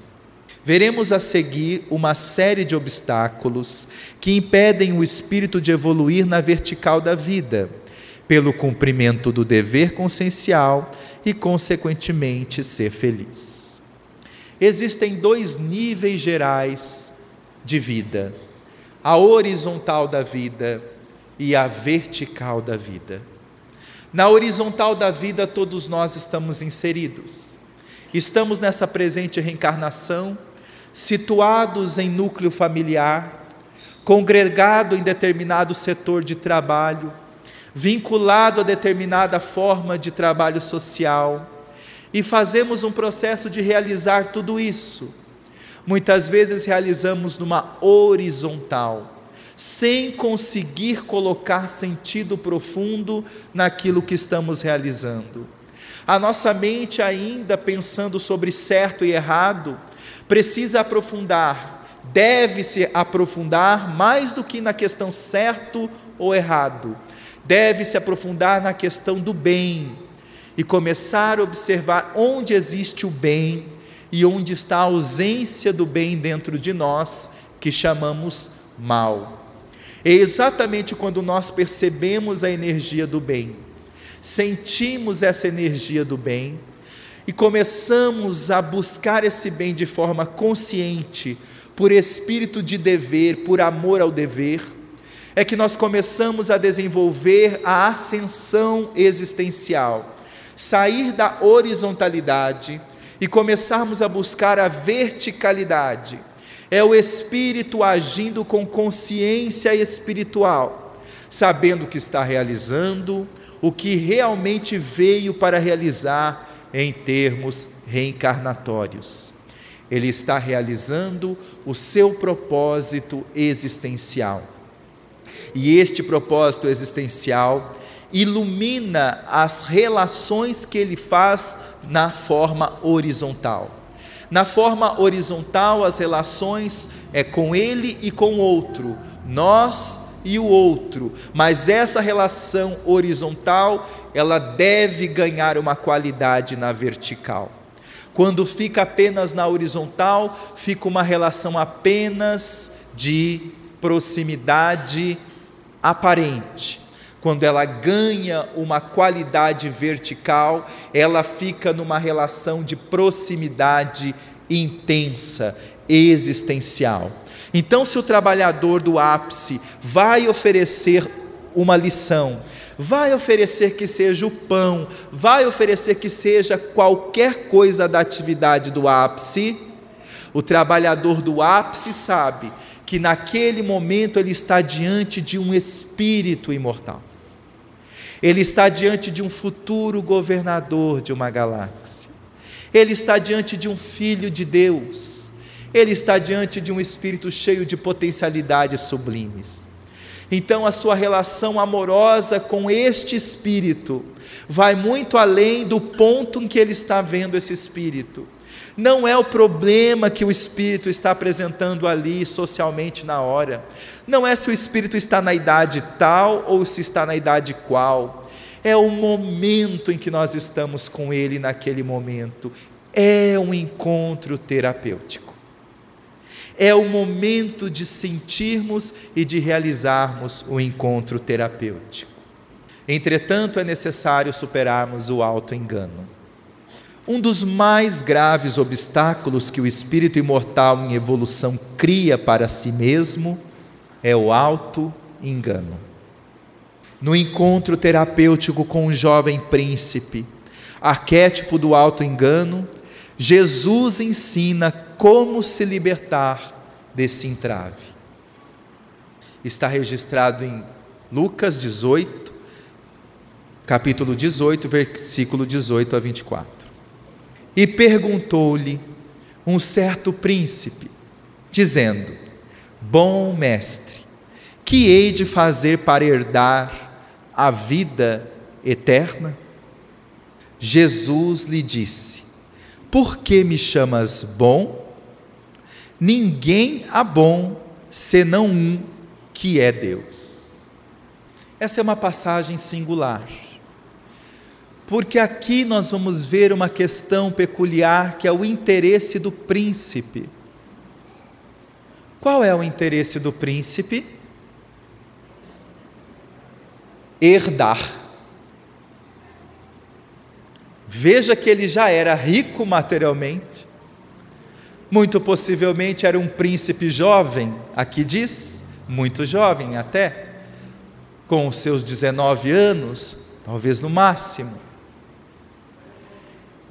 Veremos a seguir uma série de obstáculos que impedem o espírito de evoluir na vertical da vida, pelo cumprimento do dever consciencial e, consequentemente, ser feliz. Existem dois níveis gerais de vida: a horizontal da vida e a vertical da vida. Na horizontal da vida, todos nós estamos inseridos. Estamos nessa presente reencarnação, situados em núcleo familiar, congregado em determinado setor de trabalho, vinculado a determinada forma de trabalho social, e fazemos um processo de realizar tudo isso. Muitas vezes realizamos numa horizontal, sem conseguir colocar sentido profundo naquilo que estamos realizando. A nossa mente, ainda pensando sobre certo e errado, precisa aprofundar, deve-se aprofundar mais do que na questão certo ou errado, deve-se aprofundar na questão do bem e começar a observar onde existe o bem e onde está a ausência do bem dentro de nós, que chamamos mal. É exatamente quando nós percebemos a energia do bem sentimos essa energia do bem e começamos a buscar esse bem de forma consciente, por espírito de dever, por amor ao dever, é que nós começamos a desenvolver a ascensão existencial, sair da horizontalidade e começarmos a buscar a verticalidade. É o espírito agindo com consciência espiritual, sabendo o que está realizando, o que realmente veio para realizar em termos reencarnatórios. Ele está realizando o seu propósito existencial. E este propósito existencial ilumina as relações que ele faz na forma horizontal. Na forma horizontal, as relações é com ele e com o outro. Nós e o outro, mas essa relação horizontal, ela deve ganhar uma qualidade na vertical. Quando fica apenas na horizontal, fica uma relação apenas de proximidade aparente. Quando ela ganha uma qualidade vertical, ela fica numa relação de proximidade intensa, existencial. Então, se o trabalhador do ápice vai oferecer uma lição, vai oferecer que seja o pão, vai oferecer que seja qualquer coisa da atividade do ápice, o trabalhador do ápice sabe que naquele momento ele está diante de um espírito imortal. Ele está diante de um futuro governador de uma galáxia. Ele está diante de um filho de Deus ele está diante de um espírito cheio de potencialidades sublimes. Então, a sua relação amorosa com este espírito vai muito além do ponto em que ele está vendo esse espírito. Não é o problema que o espírito está apresentando ali socialmente na hora. Não é se o espírito está na idade tal ou se está na idade qual. É o momento em que nós estamos com ele naquele momento. É um encontro terapêutico. É o momento de sentirmos e de realizarmos o encontro terapêutico. Entretanto, é necessário superarmos o auto-engano. Um dos mais graves obstáculos que o espírito imortal em evolução cria para si mesmo é o auto-engano. No encontro terapêutico com o jovem príncipe, arquétipo do auto-engano, Jesus ensina como se libertar desse entrave. Está registrado em Lucas 18, capítulo 18, versículo 18 a 24. E perguntou-lhe um certo príncipe, dizendo: Bom mestre, que hei de fazer para herdar a vida eterna? Jesus lhe disse: Por que me chamas bom? Ninguém há bom senão um que é Deus. Essa é uma passagem singular porque aqui nós vamos ver uma questão peculiar que é o interesse do príncipe. Qual é o interesse do príncipe? Herdar. Veja que ele já era rico materialmente, muito possivelmente era um príncipe jovem, aqui diz, muito jovem até, com os seus 19 anos, talvez no máximo.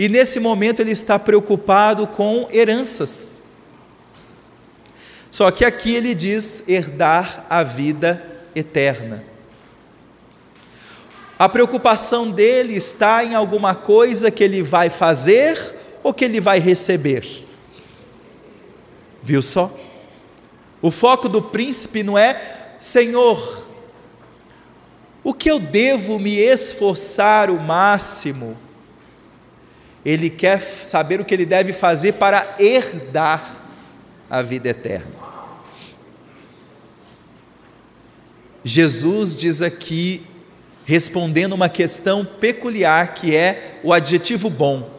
E nesse momento ele está preocupado com heranças. Só que aqui ele diz herdar a vida eterna. A preocupação dele está em alguma coisa que ele vai fazer ou que ele vai receber. Viu só? O foco do príncipe não é, Senhor, o que eu devo me esforçar o máximo ele quer saber o que ele deve fazer para herdar a vida eterna. Jesus diz aqui, respondendo uma questão peculiar que é o adjetivo bom.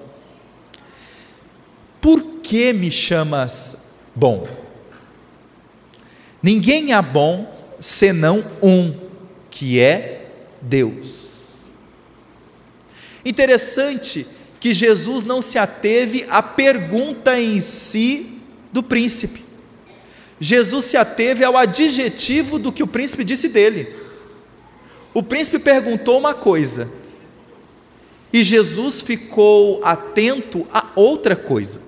Por que me chamas bom? Ninguém é bom senão um, que é Deus. Interessante que Jesus não se ateve à pergunta em si do príncipe. Jesus se ateve ao adjetivo do que o príncipe disse dele. O príncipe perguntou uma coisa, e Jesus ficou atento a outra coisa.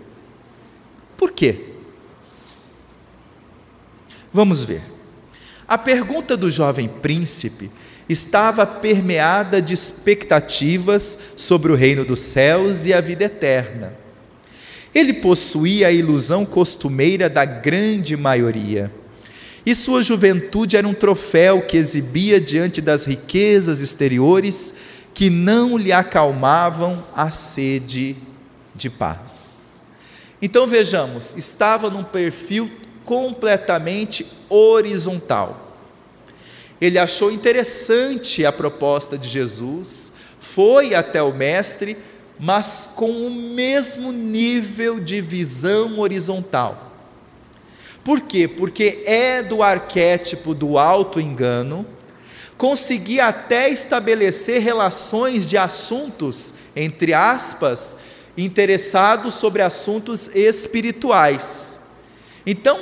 Por quê? Vamos ver. A pergunta do jovem príncipe estava permeada de expectativas sobre o reino dos céus e a vida eterna. Ele possuía a ilusão costumeira da grande maioria. E sua juventude era um troféu que exibia diante das riquezas exteriores que não lhe acalmavam a sede de paz. Então vejamos, estava num perfil completamente horizontal ele achou interessante a proposta de Jesus, foi até o Mestre, mas com o mesmo nível de visão horizontal. Por quê? Porque é do arquétipo do auto-engano conseguir até estabelecer relações de assuntos, entre aspas, interessados sobre assuntos espirituais. Então,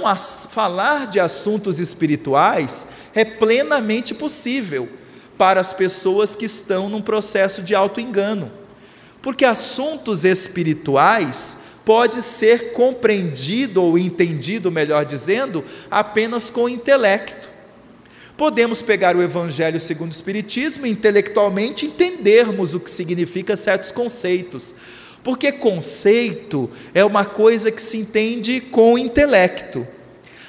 falar de assuntos espirituais é plenamente possível para as pessoas que estão num processo de auto-engano. Porque assuntos espirituais pode ser compreendido ou entendido, melhor dizendo, apenas com o intelecto. Podemos pegar o Evangelho segundo o Espiritismo e intelectualmente entendermos o que significa certos conceitos. Porque conceito é uma coisa que se entende com o intelecto.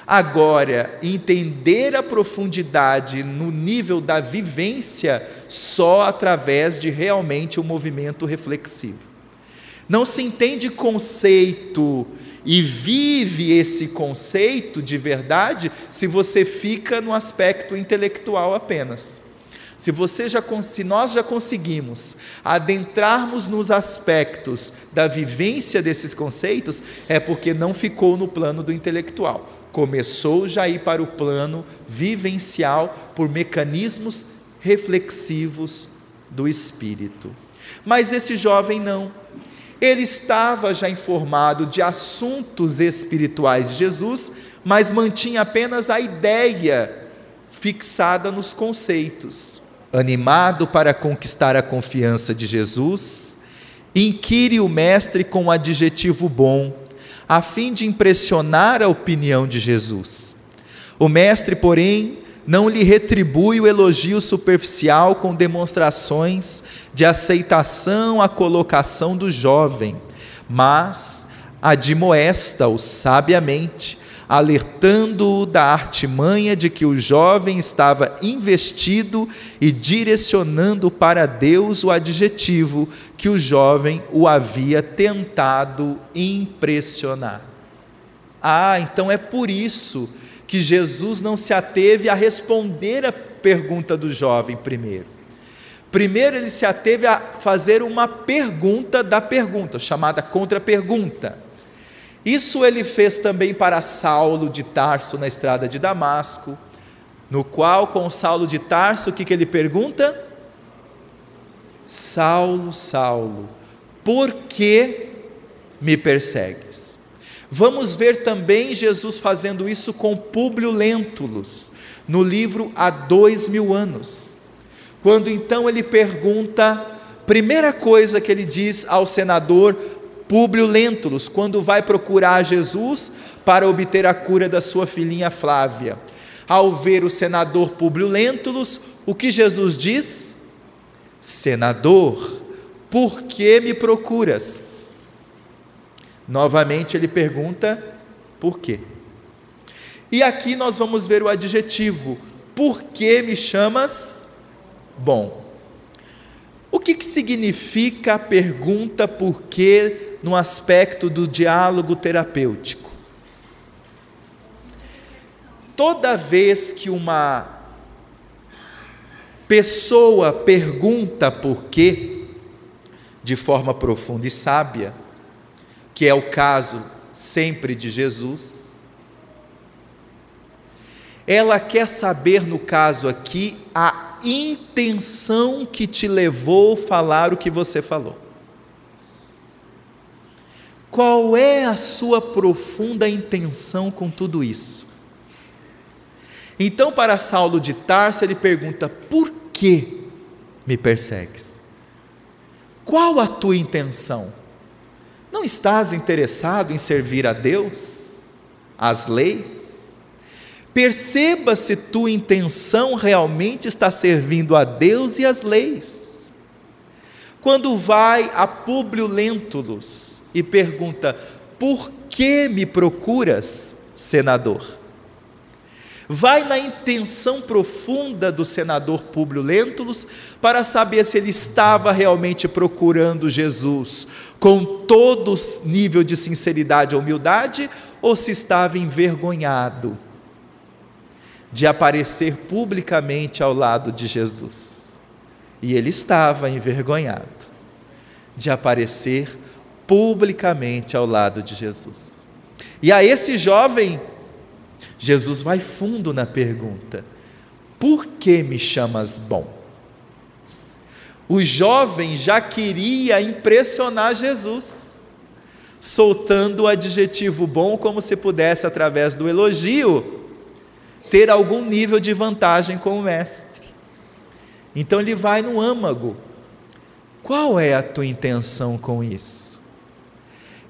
Agora, entender a profundidade no nível da vivência só através de realmente um movimento reflexivo. Não se entende conceito e vive esse conceito de verdade se você fica no aspecto intelectual apenas. Se você já se nós já conseguimos adentrarmos nos aspectos da vivência desses conceitos, é porque não ficou no plano do intelectual. Começou já a ir para o plano vivencial por mecanismos reflexivos do espírito. Mas esse jovem não. Ele estava já informado de assuntos espirituais de Jesus, mas mantinha apenas a ideia fixada nos conceitos. Animado para conquistar a confiança de Jesus, inquire o mestre com um adjetivo bom, a fim de impressionar a opinião de Jesus. O mestre, porém, não lhe retribui o elogio superficial com demonstrações de aceitação à colocação do jovem, mas admoesta-o sabiamente, alertando-o da artimanha de que o jovem estava investido e direcionando para Deus o adjetivo que o jovem o havia tentado impressionar. Ah, então é por isso que Jesus não se ateve a responder a pergunta do jovem primeiro. Primeiro, ele se ateve a fazer uma pergunta da pergunta, chamada contra-pergunta. Isso ele fez também para Saulo de Tarso na estrada de Damasco, no qual, com Saulo de Tarso, o que, que ele pergunta? Saulo, Saulo, por que me persegues? Vamos ver também Jesus fazendo isso com Públio Lentulus, no livro Há Dois Mil Anos. Quando então ele pergunta, primeira coisa que ele diz ao senador Públio Lentulus, quando vai procurar Jesus para obter a cura da sua filhinha Flávia. Ao ver o senador Públio Lentulus, o que Jesus diz? Senador, por que me procuras? Novamente ele pergunta: por quê? E aqui nós vamos ver o adjetivo: por que me chamas bom? O que, que significa a pergunta por quê no aspecto do diálogo terapêutico? Toda vez que uma pessoa pergunta por quê, de forma profunda e sábia, que é o caso sempre de Jesus. Ela quer saber, no caso aqui, a intenção que te levou a falar o que você falou. Qual é a sua profunda intenção com tudo isso? Então, para Saulo de Tarso, ele pergunta: por que me persegues? Qual a tua intenção? Não estás interessado em servir a Deus, as leis? Perceba se tua intenção realmente está servindo a Deus e as leis. Quando vai a Públio Lentulus e pergunta: Por que me procuras, senador? vai na intenção profunda do senador Públio Lentulus para saber se ele estava realmente procurando Jesus com todo nível de sinceridade e humildade ou se estava envergonhado de aparecer publicamente ao lado de Jesus. E ele estava envergonhado de aparecer publicamente ao lado de Jesus. E a esse jovem Jesus vai fundo na pergunta: por que me chamas bom? O jovem já queria impressionar Jesus, soltando o adjetivo bom como se pudesse, através do elogio, ter algum nível de vantagem com o mestre. Então ele vai no âmago. Qual é a tua intenção com isso?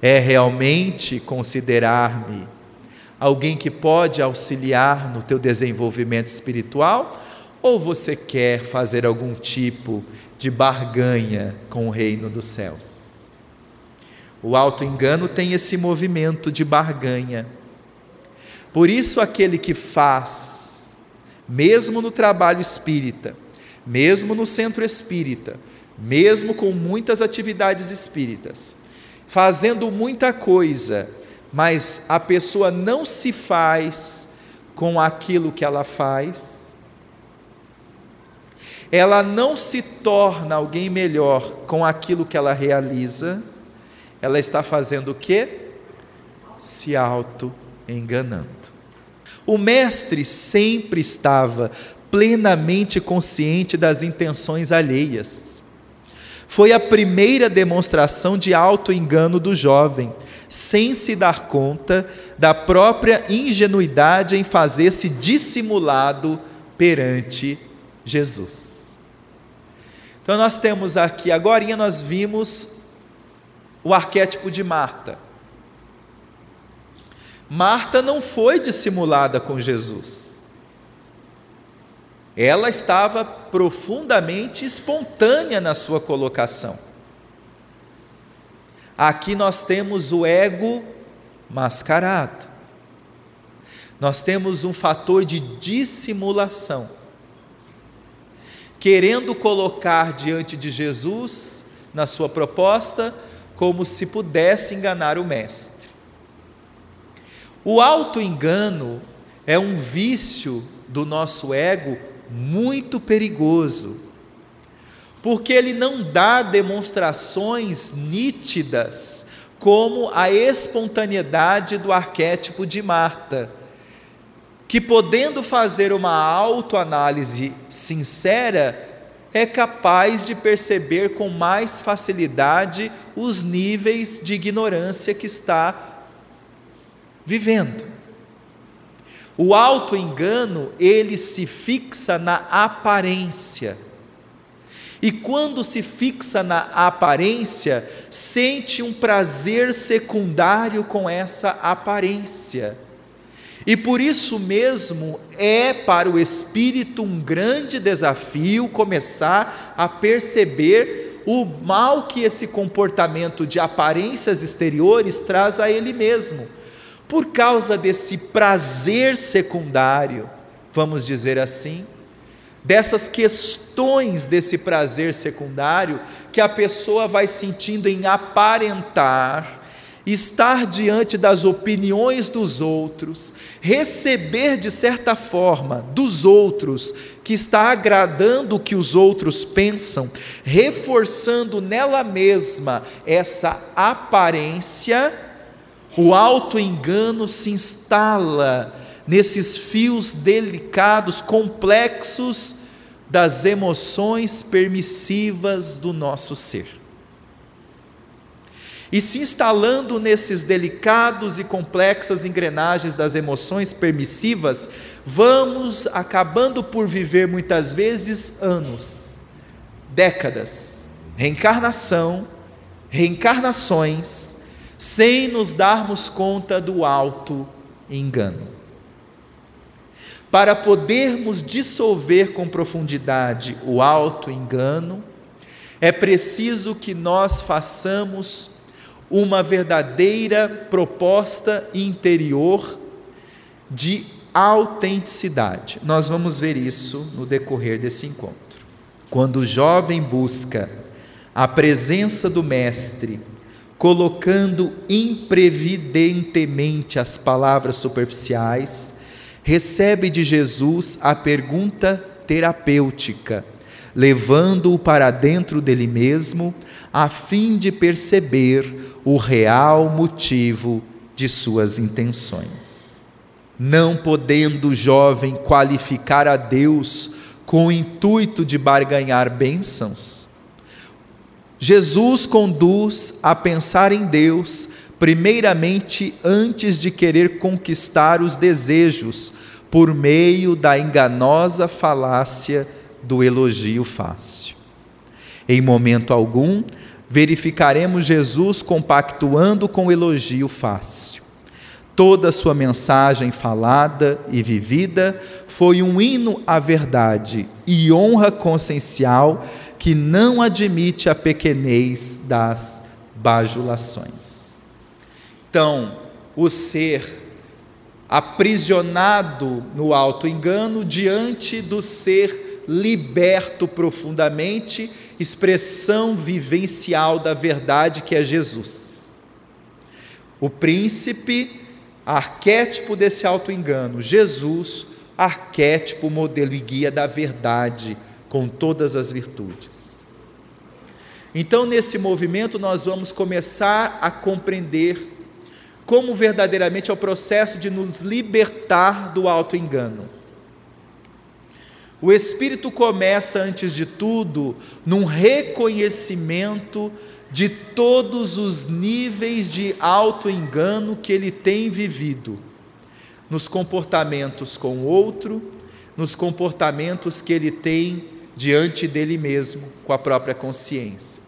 É realmente considerar-me alguém que pode auxiliar no teu desenvolvimento espiritual? Ou você quer fazer algum tipo de barganha com o reino dos céus? O auto-engano tem esse movimento de barganha. Por isso, aquele que faz, mesmo no trabalho espírita, mesmo no centro espírita, mesmo com muitas atividades espíritas, fazendo muita coisa, mas a pessoa não se faz com aquilo que ela faz, ela não se torna alguém melhor com aquilo que ela realiza, ela está fazendo o quê? Se auto-enganando. O mestre sempre estava plenamente consciente das intenções alheias. Foi a primeira demonstração de auto-engano do jovem, sem se dar conta da própria ingenuidade em fazer-se dissimulado perante Jesus. Então nós temos aqui, agora nós vimos o arquétipo de Marta. Marta não foi dissimulada com Jesus. Ela estava profundamente espontânea na sua colocação. Aqui nós temos o ego mascarado. Nós temos um fator de dissimulação. Querendo colocar diante de Jesus, na sua proposta, como se pudesse enganar o Mestre. O auto-engano é um vício do nosso ego muito perigoso, porque ele não dá demonstrações nítidas como a espontaneidade do arquétipo de Marta, que podendo fazer uma autoanálise sincera, é capaz de perceber com mais facilidade os níveis de ignorância que está vivendo. O auto-engano, ele se fixa na aparência. E quando se fixa na aparência, sente um prazer secundário com essa aparência. E por isso mesmo é para o espírito um grande desafio começar a perceber o mal que esse comportamento de aparências exteriores traz a ele mesmo. Por causa desse prazer secundário, vamos dizer assim, dessas questões desse prazer secundário que a pessoa vai sentindo em aparentar, estar diante das opiniões dos outros, receber de certa forma dos outros que está agradando o que os outros pensam, reforçando nela mesma essa aparência, o auto-engano se instala nesses fios delicados, complexos das emoções permissivas do nosso ser. E se instalando nesses delicados e complexas engrenagens das emoções permissivas, vamos acabando por viver muitas vezes anos, décadas, reencarnação, reencarnações, sem nos darmos conta do alto engano. Para podermos dissolver com profundidade o alto engano, é preciso que nós façamos uma verdadeira proposta interior de autenticidade. Nós vamos ver isso no decorrer desse encontro. Quando o jovem busca a presença do Mestre, colocando imprevidentemente as palavras superficiais, recebe de Jesus a pergunta terapêutica levando-o para dentro dele mesmo, a fim de perceber o real motivo de suas intenções. Não podendo o jovem qualificar a Deus com o intuito de barganhar bênçãos, Jesus conduz a pensar em Deus, primeiramente antes de querer conquistar os desejos, por meio da enganosa falácia do elogio fácil. Em momento algum, verificaremos Jesus compactuando com o elogio fácil. Toda a sua mensagem falada e vivida foi um hino à verdade e honra consciencial que não admite a pequenez das bajulações. Então, o ser aprisionado no alto engano diante do ser liberto profundamente, expressão vivencial da verdade que é Jesus. O príncipe, arquétipo desse auto-engano. Jesus, arquétipo, modelo e guia da verdade, com todas as virtudes. Então, nesse movimento, nós vamos começar a compreender como verdadeiramente é o processo de nos libertar do auto-engano. O Espírito começa, antes de tudo, num reconhecimento de todos os níveis de auto-engano que ele tem vivido, nos comportamentos com o outro, nos comportamentos que ele tem diante dele mesmo, com a própria consciência.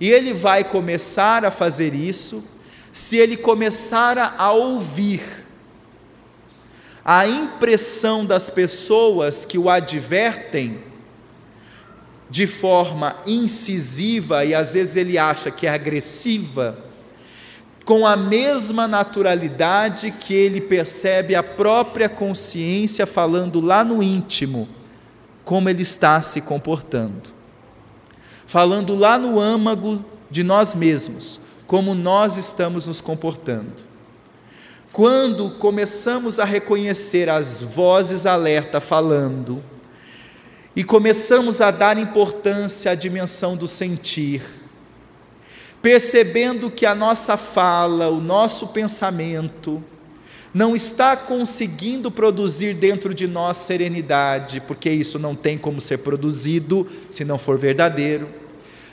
E ele vai começar a fazer isso se ele começar a ouvir a impressão das pessoas que o advertem de forma incisiva e às vezes ele acha que é agressiva, com a mesma naturalidade que ele percebe a própria consciência falando lá no íntimo como ele está se comportando. Falando lá no âmago de nós mesmos, como nós estamos nos comportando. Quando começamos a reconhecer as vozes alerta falando, e começamos a dar importância à dimensão do sentir, percebendo que a nossa fala, o nosso pensamento, não está conseguindo produzir dentro de nós serenidade, porque isso não tem como ser produzido se não for verdadeiro.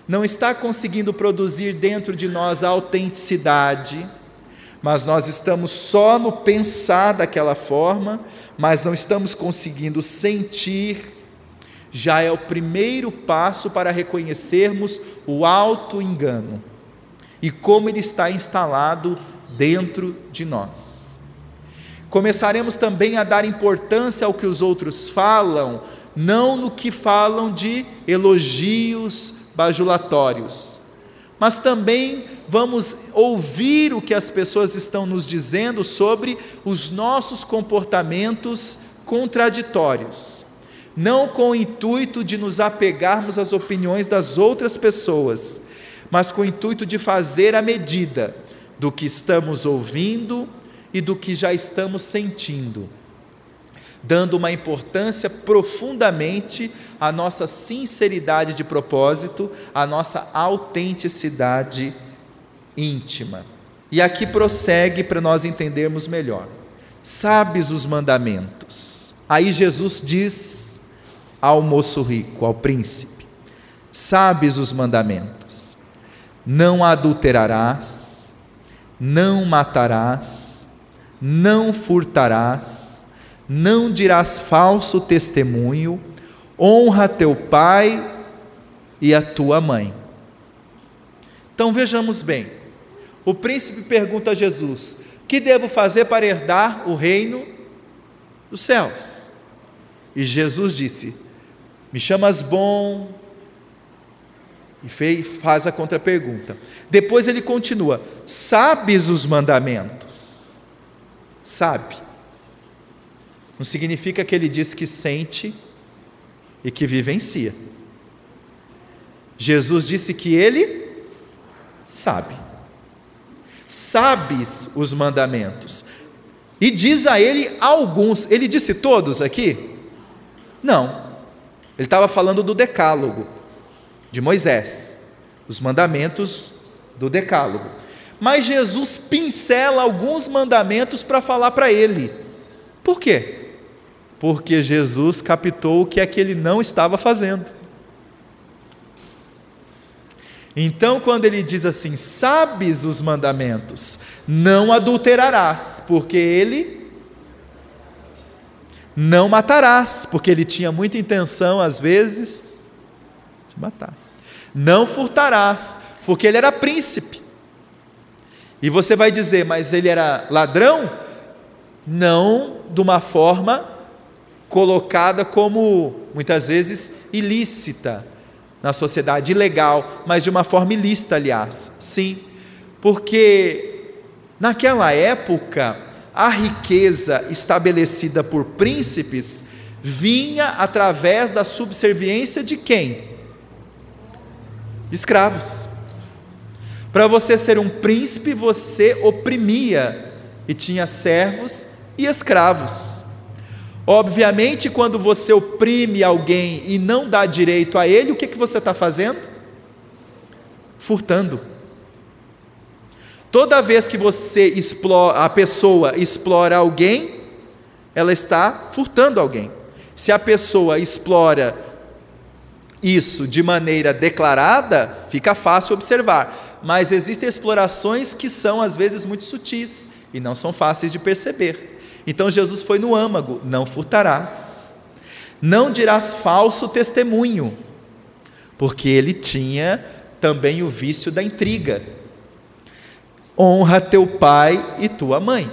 Não está conseguindo produzir dentro de nós a autenticidade, mas nós estamos só no pensar daquela forma, mas não estamos conseguindo sentir, já é o primeiro passo para reconhecermos o auto-engano e como ele está instalado dentro de nós. Começaremos também a dar importância ao que os outros falam, não no que falam de elogios, bajulatórios, mas também vamos ouvir o que as pessoas estão nos dizendo sobre os nossos comportamentos contraditórios, não com o intuito de nos apegarmos às opiniões das outras pessoas, mas com o intuito de fazer a medida do que estamos ouvindo e do que já estamos sentindo dando uma importância profundamente à nossa sinceridade de propósito, à nossa autenticidade íntima. E aqui prossegue para nós entendermos melhor. Sabes os mandamentos. Aí Jesus diz ao moço rico, ao príncipe: Sabes os mandamentos. Não adulterarás, não matarás, não furtarás, não dirás falso testemunho, honra teu pai e a tua mãe. Então vejamos bem. O príncipe pergunta a Jesus: Que devo fazer para herdar o reino dos céus? E Jesus disse: Me chamas bom. E faz a contrapergunta. Depois ele continua: Sabes os mandamentos? Sabe. Não significa que ele diz que sente e que vivencia. Jesus disse que ele sabe. Sabes os mandamentos. E diz a ele alguns. Ele disse todos aqui? Não. Ele estava falando do Decálogo de Moisés, os mandamentos do Decálogo. Mas Jesus pincela alguns mandamentos para falar para ele. Por quê? porque Jesus captou o que é que ele não estava fazendo. Então, quando ele diz assim: Sabes os mandamentos, não adulterarás, porque ele não matarás, porque ele tinha muita intenção, às vezes, de matar. Não furtarás, porque ele era príncipe. E você vai dizer, mas ele era ladrão? Não de uma forma colocada como, muitas vezes, ilícita na sociedade, ilegal, mas de uma forma ilícita, aliás. Sim, porque naquela época, a riqueza estabelecida por príncipes vinha através da subserviência de quem? Escravos. Para você ser um príncipe, você oprimia e tinha servos e escravos. Obviamente, quando você oprime alguém e não dá direito a ele, o que, que você está fazendo? Furtando. Toda vez que você explora, a pessoa explora alguém, ela está furtando alguém. Se a pessoa explora isso de maneira declarada, fica fácil observar. Mas existem explorações que são às vezes muito sutis e não são fáceis de perceber. Então Jesus foi no âmago: não furtarás, não dirás falso testemunho, porque ele tinha também o vício da intriga. Honra teu pai e tua mãe,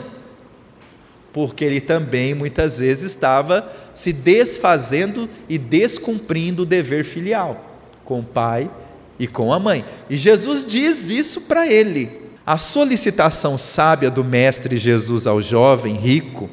porque ele também muitas vezes estava se desfazendo e descumprindo o dever filial com o pai e com a mãe. E Jesus diz isso para ele. A solicitação sábia do Mestre Jesus ao jovem rico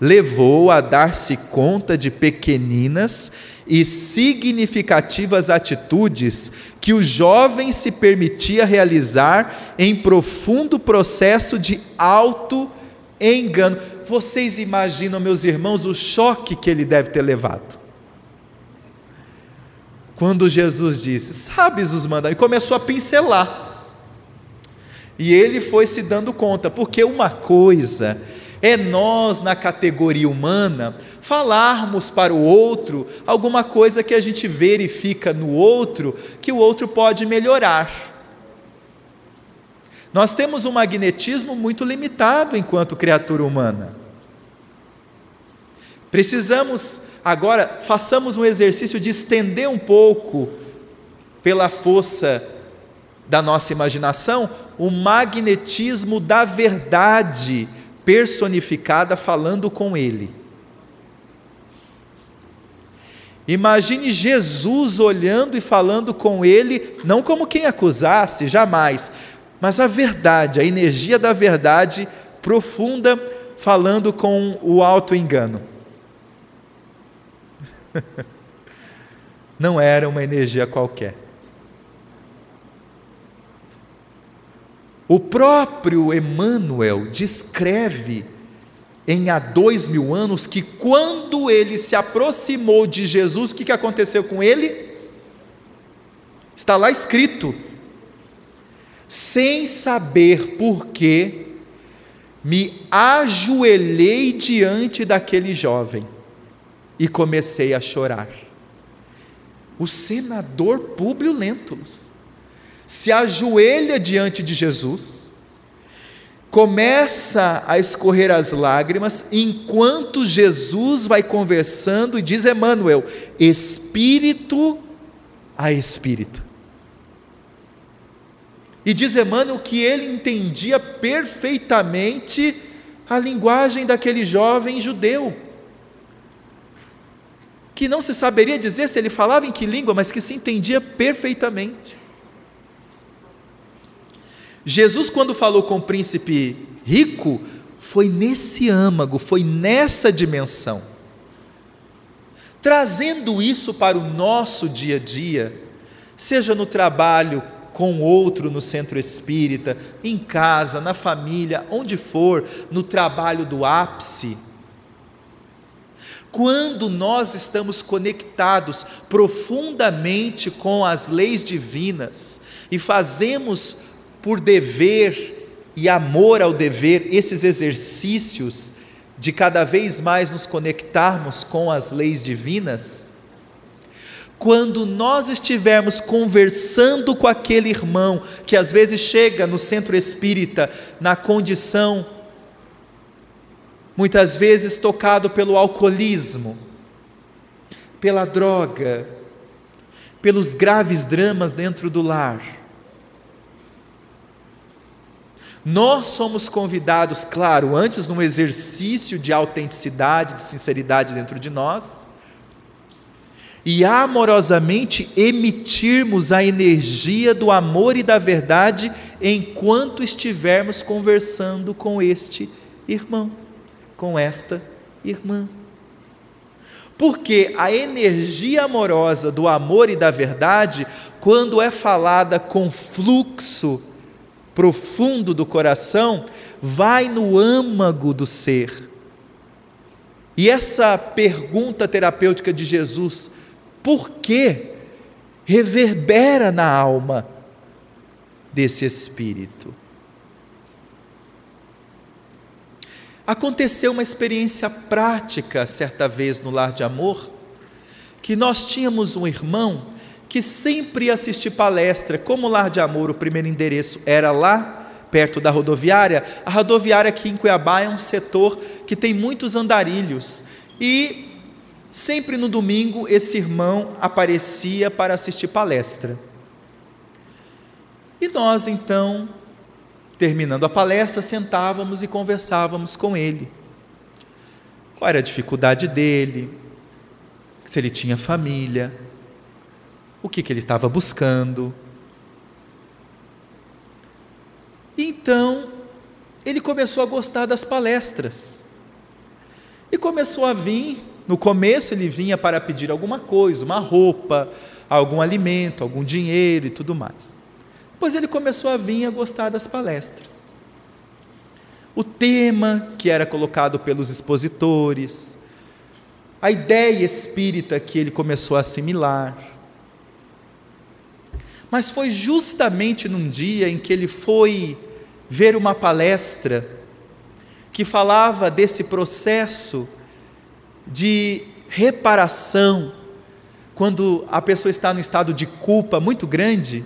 levou a dar-se conta de pequeninas e significativas atitudes que o jovem se permitia realizar em profundo processo de auto-engano. Vocês imaginam, meus irmãos, o choque que ele deve ter levado? Quando Jesus disse: Sabes os mandamentos? E começou a pincelar. E ele foi se dando conta, porque uma coisa é nós, na categoria humana, falarmos para o outro alguma coisa que a gente verifica no outro que o outro pode melhorar. Nós temos um magnetismo muito limitado enquanto criatura humana. Precisamos, agora, façamos um exercício de estender um pouco, pela força da nossa imaginação, o magnetismo da verdade personificada falando com ele. Imagine Jesus olhando e falando com ele, não como quem acusasse, jamais, mas a verdade, a energia da verdade profunda, falando com o auto-engano. Não era uma energia qualquer. O próprio Emmanuel descreve em há dois mil anos que quando ele se aproximou de Jesus, o que, que aconteceu com ele? Está lá escrito, sem saber por que, me ajoelhei diante daquele jovem e comecei a chorar. O senador Públio Lentulus se ajoelha diante de Jesus, começa a escorrer as lágrimas, enquanto Jesus vai conversando e diz Emmanuel: espírito a espírito. E diz Emmanuel que ele entendia perfeitamente a linguagem daquele jovem judeu, que não se saberia dizer se ele falava em que língua, mas que se entendia perfeitamente. Jesus, quando falou com o príncipe rico, foi nesse âmago, foi nessa dimensão. Trazendo isso para o nosso dia a dia, seja no trabalho com outro no centro espírita, em casa, na família, onde for, no trabalho do ápice. Quando nós estamos conectados profundamente com as leis divinas e fazemos por dever e amor ao dever, esses exercícios de cada vez mais nos conectarmos com as leis divinas, quando nós estivermos conversando com aquele irmão que às vezes chega no centro espírita na condição, muitas vezes tocado pelo alcoolismo, pela droga, pelos graves dramas dentro do lar, Nós somos convidados, claro, antes num exercício de autenticidade, de sinceridade dentro de nós, e amorosamente emitirmos a energia do amor e da verdade enquanto estivermos conversando com este irmão, com esta irmã. Porque a energia amorosa do amor e da verdade, quando é falada com fluxo profundo do coração, vai no âmago do ser. E essa pergunta terapêutica de Jesus, por que reverbera na alma desse espírito? Aconteceu uma experiência prática certa vez no lar de amor, que nós tínhamos um irmão que sempre ia assistir palestra. Como lar de amor, o primeiro endereço era lá, perto da rodoviária, a rodoviária aqui em Cuiabá é um setor que tem muitos andarilhos. E sempre no domingo esse irmão aparecia para assistir palestra. E nós então Terminando a palestra, sentávamos e conversávamos com ele. Qual era a dificuldade dele? Se ele tinha família? O que, que ele estava buscando? Então, ele começou a gostar das palestras. E começou a vir, no começo ele vinha para pedir alguma coisa, uma roupa, algum alimento, algum dinheiro e tudo mais. Pois ele começou a vir a gostar das palestras. O tema que era colocado pelos expositores, a ideia espírita que ele começou a assimilar. Mas foi justamente num dia em que ele foi ver uma palestra que falava desse processo de reparação, quando a pessoa está no estado de culpa muito grande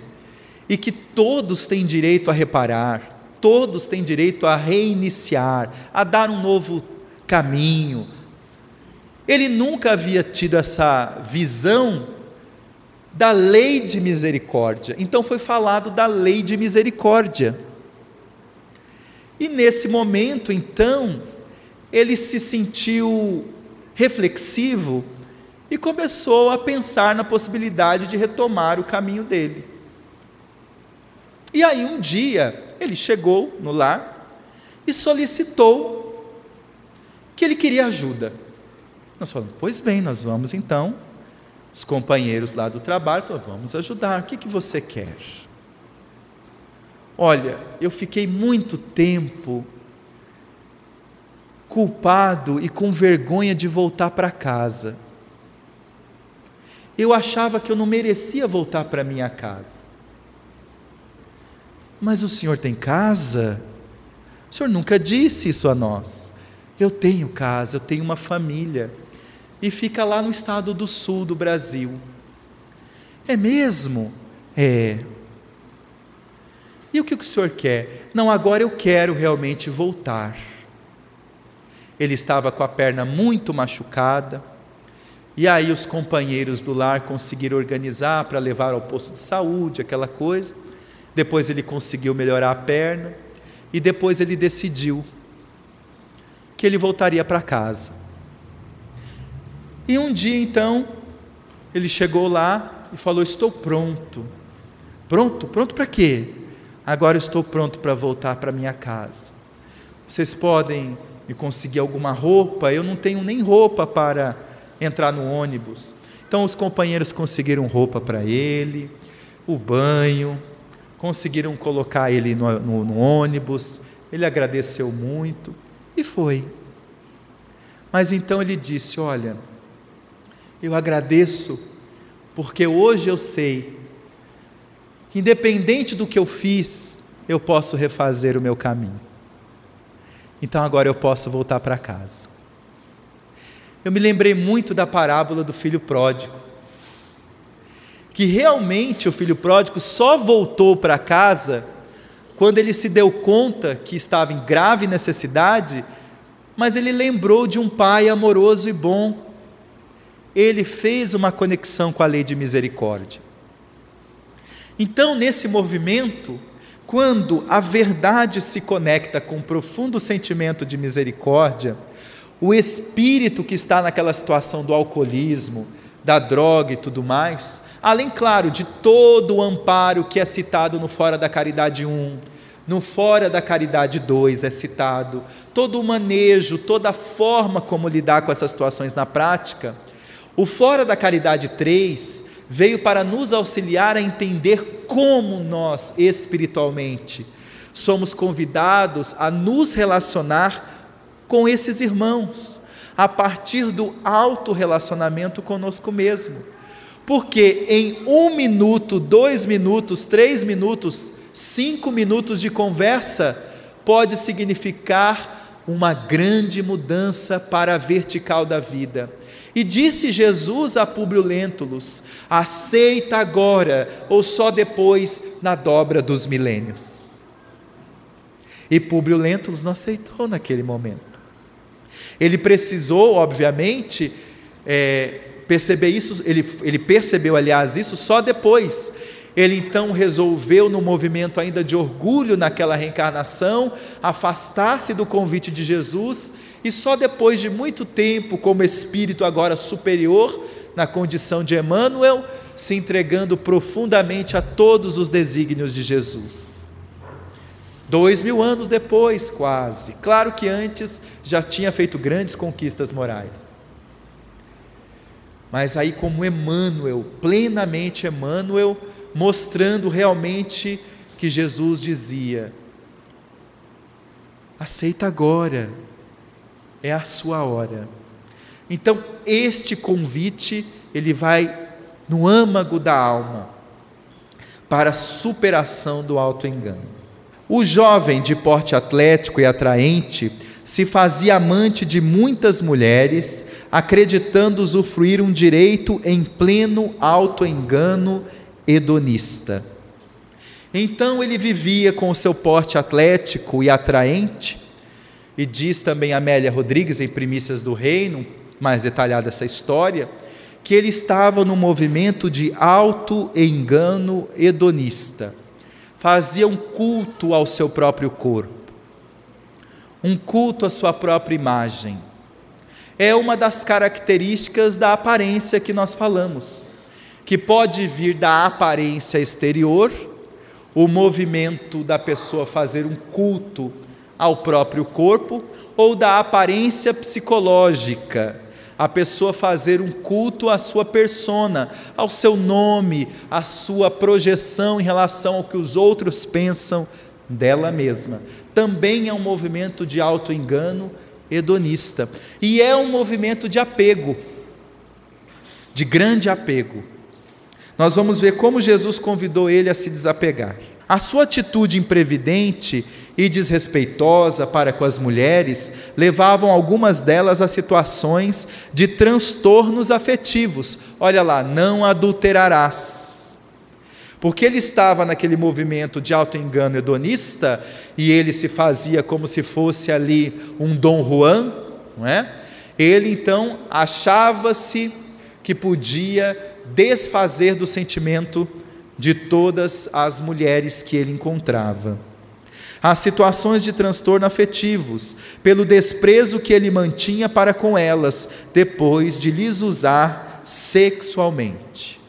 e que todos têm direito a reparar, todos têm direito a reiniciar, a dar um novo caminho. Ele nunca havia tido essa visão da lei de misericórdia, então foi falado da lei de misericórdia. E nesse momento, então, ele se sentiu reflexivo e começou a pensar na possibilidade de retomar o caminho dele. E aí um dia ele chegou no lar e solicitou que ele queria ajuda. Nós falamos, pois bem, nós vamos então. Os companheiros lá do trabalho falaram, vamos ajudar, o que, que você quer? Olha, eu fiquei muito tempo culpado e com vergonha de voltar para casa. Eu achava que eu não merecia voltar para minha casa. Mas o senhor tem casa? O senhor nunca disse isso a nós. Eu tenho casa, eu tenho uma família. E fica lá no estado do sul do Brasil. É mesmo? É. E o que o senhor quer? Não, agora eu quero realmente voltar. Ele estava com a perna muito machucada, e aí os companheiros do lar conseguiram organizar para levar ao posto de saúde, aquela coisa depois ele conseguiu melhorar a perna e depois ele decidiu que ele voltaria para casa. E um dia então, ele chegou lá e falou: Estou pronto. Pronto? Pronto para quê? Agora estou pronto para voltar para minha casa. Vocês podem me conseguir alguma roupa? Eu não tenho nem roupa para entrar no ônibus. Então os companheiros conseguiram roupa para ele, o banho, conseguiram colocar ele no, no, no ônibus, ele agradeceu muito e foi. Mas então ele disse: Olha, eu agradeço, porque hoje eu sei que, independente do que eu fiz, eu posso refazer o meu caminho. Então agora eu posso voltar para casa. Eu me lembrei muito da parábola do filho pródigo que realmente o filho pródigo só voltou para casa quando ele se deu conta que estava em grave necessidade, mas ele lembrou de um pai amoroso e bom. Ele fez uma conexão com a lei de misericórdia. Então, nesse movimento, quando a verdade se conecta com um profundo sentimento de misericórdia, o espírito que está naquela situação do alcoolismo, da droga e tudo mais, além, claro, de todo o amparo que é citado no Fora da Caridade 1, no Fora da Caridade 2 é citado, todo o manejo, toda a forma como lidar com essas situações na prática, o Fora da Caridade 3 veio para nos auxiliar a entender como nós, espiritualmente, somos convidados a nos relacionar com esses irmãos, a partir do auto-relacionamento conosco mesmo. Porque em um minuto, dois minutos, três minutos, cinco minutos de conversa, pode significar uma grande mudança para a vertical da vida. E disse Jesus a Públio Lentulus: aceita agora ou só depois na dobra dos milênios. E Públio Lentulus não aceitou naquele momento. Ele precisou, obviamente, é, perceber isso, ele, ele percebeu, aliás, isso só depois. Ele então resolveu, no movimento ainda de orgulho naquela reencarnação, afastar-se do convite de Jesus e só depois de muito tempo, como espírito agora superior, na condição de Emmanuel, se entregando profundamente a todos os desígnios de Jesus. Dois mil anos depois, quase. Claro que antes já tinha feito grandes conquistas morais. Mas aí, como Emmanuel, plenamente Emmanuel, mostrando realmente que Jesus dizia: aceita agora, é a sua hora. Então, este convite, ele vai no âmago da alma, para a superação do auto-engano. O jovem de porte atlético e atraente se fazia amante de muitas mulheres, acreditando usufruir um direito em pleno auto-engano hedonista. Então ele vivia com o seu porte atlético e atraente, e diz também Amélia Rodrigues em Primícias do Reino, mais detalhada essa história, que ele estava no movimento de auto-engano hedonista fazia um culto ao seu próprio corpo, um culto à sua própria imagem. É uma das características da aparência que nós falamos, que pode vir da aparência exterior, o movimento da pessoa fazer um culto ao próprio corpo, ou da aparência psicológica, a pessoa fazer um culto à sua persona, ao seu nome, à sua projeção em relação ao que os outros pensam dela mesma. Também é um movimento de auto-engano hedonista. E é um movimento de apego, de grande apego. Nós vamos ver como Jesus convidou ele a se desapegar. A sua atitude imprevidente e desrespeitosa para com as mulheres levavam algumas delas a situações de transtornos afetivos. Olha lá, não adulterarás. Porque ele estava naquele movimento de auto-engano hedonista e ele se fazia como se fosse ali um Dom Juan, não é? Ele então achava-se que podia desfazer do sentimento de todas as mulheres que ele encontrava. As situações de transtorno afetivos, pelo desprezo que ele mantinha para com elas, depois de lhes usar sexualmente.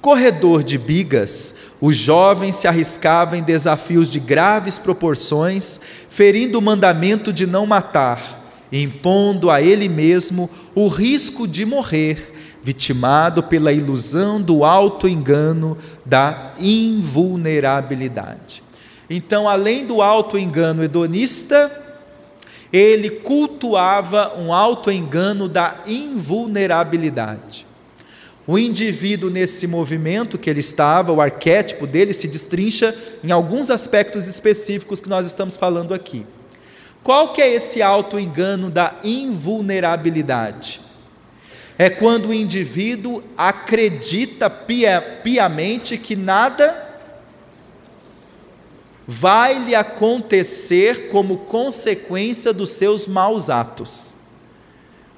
Corredor de bigas, o jovem se arriscava em desafios de graves proporções, ferindo o mandamento de não matar, impondo a ele mesmo o risco de morrer vitimado pela ilusão do auto-engano da invulnerabilidade. Então, além do auto-engano hedonista, ele cultuava um auto-engano da invulnerabilidade. O indivíduo nesse movimento que ele estava, o arquétipo dele se destrincha em alguns aspectos específicos que nós estamos falando aqui. Qual que é esse auto-engano da invulnerabilidade? É quando o indivíduo acredita pia, piamente que nada vai lhe acontecer como consequência dos seus maus atos.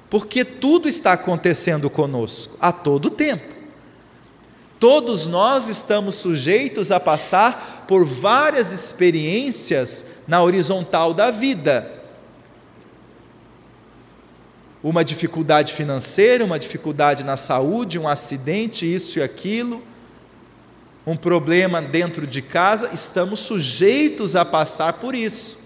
Porque tudo está acontecendo conosco a todo tempo. Todos nós estamos sujeitos a passar por várias experiências na horizontal da vida uma dificuldade financeira, uma dificuldade na saúde, um acidente, isso e aquilo, um problema dentro de casa, estamos sujeitos a passar por isso.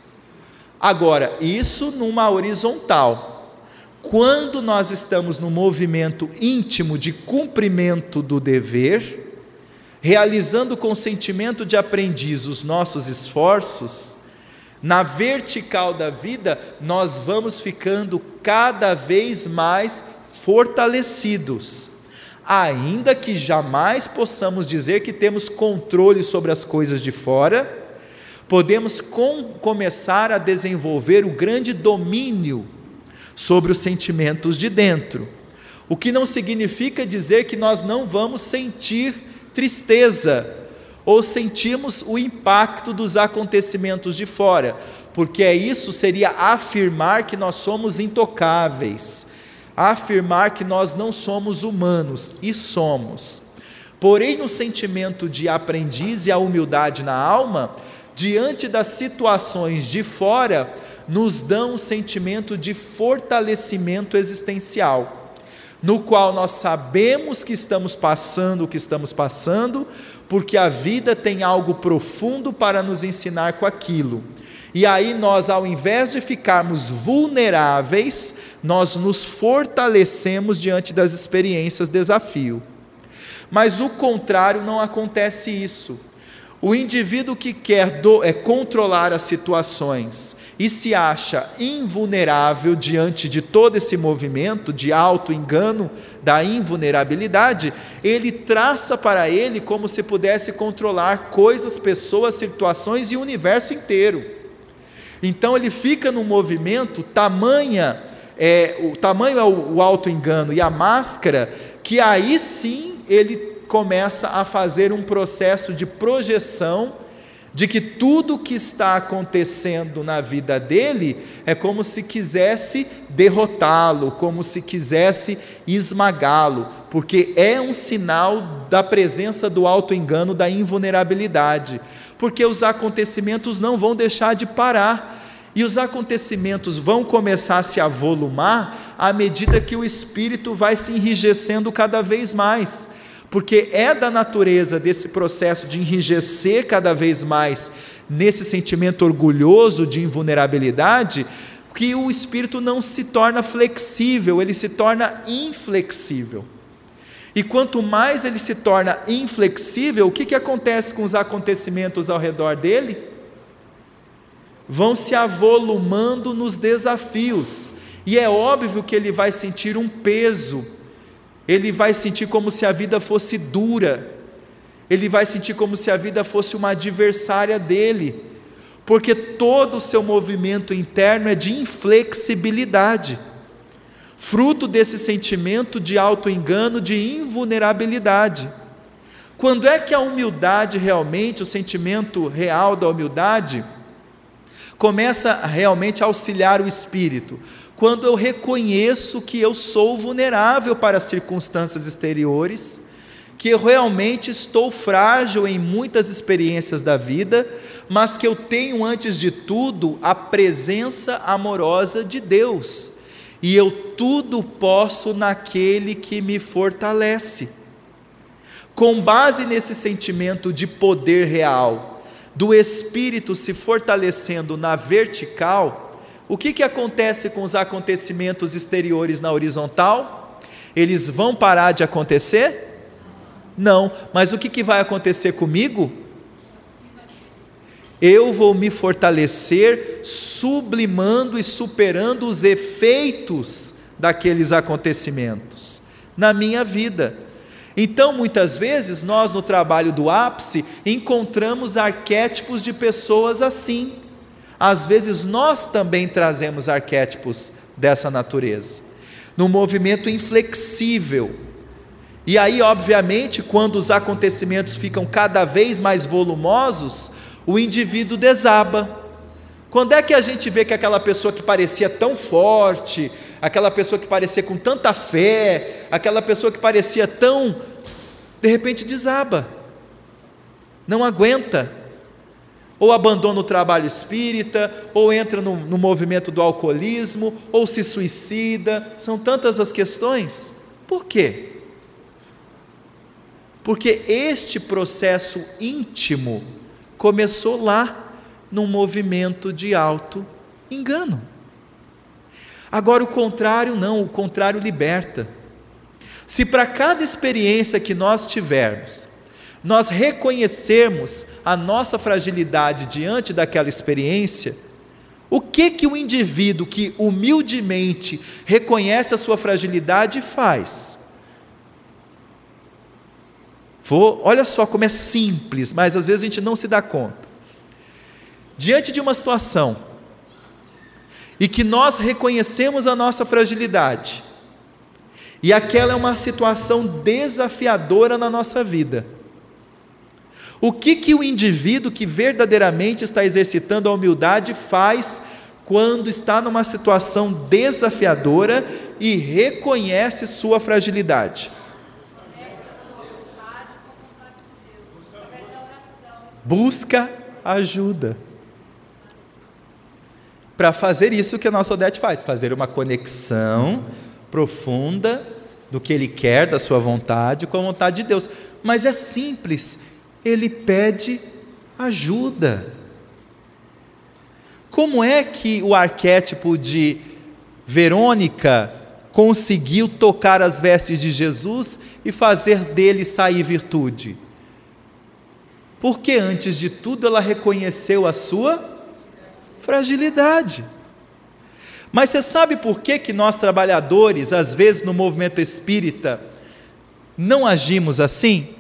Agora, isso numa horizontal. Quando nós estamos no movimento íntimo de cumprimento do dever, realizando com sentimento de aprendiz os nossos esforços, na vertical da vida, nós vamos ficando cada vez mais fortalecidos, ainda que jamais possamos dizer que temos controle sobre as coisas de fora, podemos com, começar a desenvolver o grande domínio sobre os sentimentos de dentro. O que não significa dizer que nós não vamos sentir tristeza ou sentimos o impacto dos acontecimentos de fora, porque é isso seria afirmar que nós somos intocáveis, afirmar que nós não somos humanos e somos. Porém, o sentimento de aprendiz e a humildade na alma, diante das situações de fora, nos dão um sentimento de fortalecimento existencial no qual nós sabemos que estamos passando o que estamos passando, porque a vida tem algo profundo para nos ensinar com aquilo. E aí nós, ao invés de ficarmos vulneráveis, nós nos fortalecemos diante das experiências desafio. Mas o contrário não acontece isso. O indivíduo que quer do, é, controlar as situações e se acha invulnerável diante de todo esse movimento de auto-engano, da invulnerabilidade, ele traça para ele como se pudesse controlar coisas, pessoas, situações e o universo inteiro. Então ele fica num movimento tamanha, é, o tamanho é o, o auto-engano e a máscara, que aí sim ele começa a fazer um processo de projeção de que tudo o que está acontecendo na vida dele é como se quisesse derrotá-lo, como se quisesse esmagá-lo, porque é um sinal da presença do auto-engano, da invulnerabilidade, porque os acontecimentos não vão deixar de parar. E os acontecimentos vão começar a se avolumar à medida que o espírito vai se enrijecendo cada vez mais porque é da natureza desse processo de enrijecer cada vez mais nesse sentimento orgulhoso de invulnerabilidade, que o espírito não se torna flexível, ele se torna inflexível. E quanto mais ele se torna inflexível, o que, que acontece com os acontecimentos ao redor dele? Vão se avolumando nos desafios, e é óbvio que ele vai sentir um peso ele vai sentir como se a vida fosse dura, ele vai sentir como se a vida fosse uma adversária dele, porque todo o seu movimento interno é de inflexibilidade, fruto desse sentimento de auto-engano, de invulnerabilidade. Quando é que a humildade realmente, o sentimento real da humildade, começa realmente a auxiliar o espírito? Quando eu reconheço que eu sou vulnerável para as circunstâncias exteriores, que eu realmente estou frágil em muitas experiências da vida, mas que eu tenho, antes de tudo, a presença amorosa de Deus, e eu tudo posso naquele que me fortalece. Com base nesse sentimento de poder real, do Espírito se fortalecendo na vertical, o que, que acontece com os acontecimentos exteriores na horizontal? Eles vão parar de acontecer? Não, mas o que, que vai acontecer comigo? Eu vou me fortalecer sublimando e superando os efeitos daqueles acontecimentos na minha vida. Então, muitas vezes, nós no trabalho do ápice encontramos arquétipos de pessoas assim às vezes nós também trazemos arquétipos dessa natureza, num movimento inflexível. E aí, obviamente, quando os acontecimentos ficam cada vez mais volumosos, o indivíduo desaba. Quando é que a gente vê que aquela pessoa que parecia tão forte, aquela pessoa que parecia com tanta fé, aquela pessoa que parecia tão. de repente desaba, não aguenta, ou abandona o trabalho espírita, ou entra no, no, movimento do alcoolismo, ou se suicida. São tantas as questões. Por quê? Porque este processo íntimo começou lá, num movimento de alto engano. Agora, o contrário não, o contrário liberta. Se para cada experiência que nós tivermos, nós reconhecermos a nossa fragilidade diante daquela experiência, o que que o indivíduo que humildemente reconhece a sua fragilidade faz? Vou, olha só como é simples, mas às vezes a gente não se dá conta. Diante de uma situação e que nós reconhecemos a nossa fragilidade, e aquela é uma situação desafiadora na nossa vida. O que, que o indivíduo que verdadeiramente está exercitando a humildade faz quando está numa situação desafiadora e reconhece sua fragilidade? Busca ajuda. Para fazer isso que a nossa Odete faz, fazer uma conexão profunda do que ele quer, da sua vontade, com a vontade de Deus. Mas é simples, ele pede ajuda. Como é que o arquétipo de Verônica conseguiu tocar as vestes de Jesus e fazer dele sair virtude? Porque antes de tudo ela reconheceu a sua fragilidade. Mas você sabe por que, que nós trabalhadores, às vezes no movimento espírita, não agimos assim?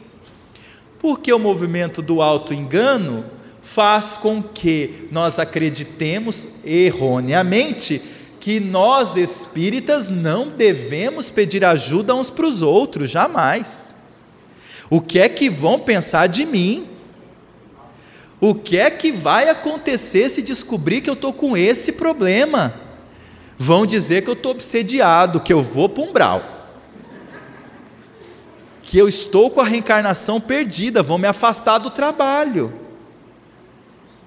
Porque o movimento do auto-engano faz com que nós acreditemos erroneamente que nós espíritas não devemos pedir ajuda uns para os outros, jamais. O que é que vão pensar de mim? O que é que vai acontecer se descobrir que eu estou com esse problema? Vão dizer que eu estou obsediado, que eu vou para um umbral. Que eu estou com a reencarnação perdida, vão me afastar do trabalho.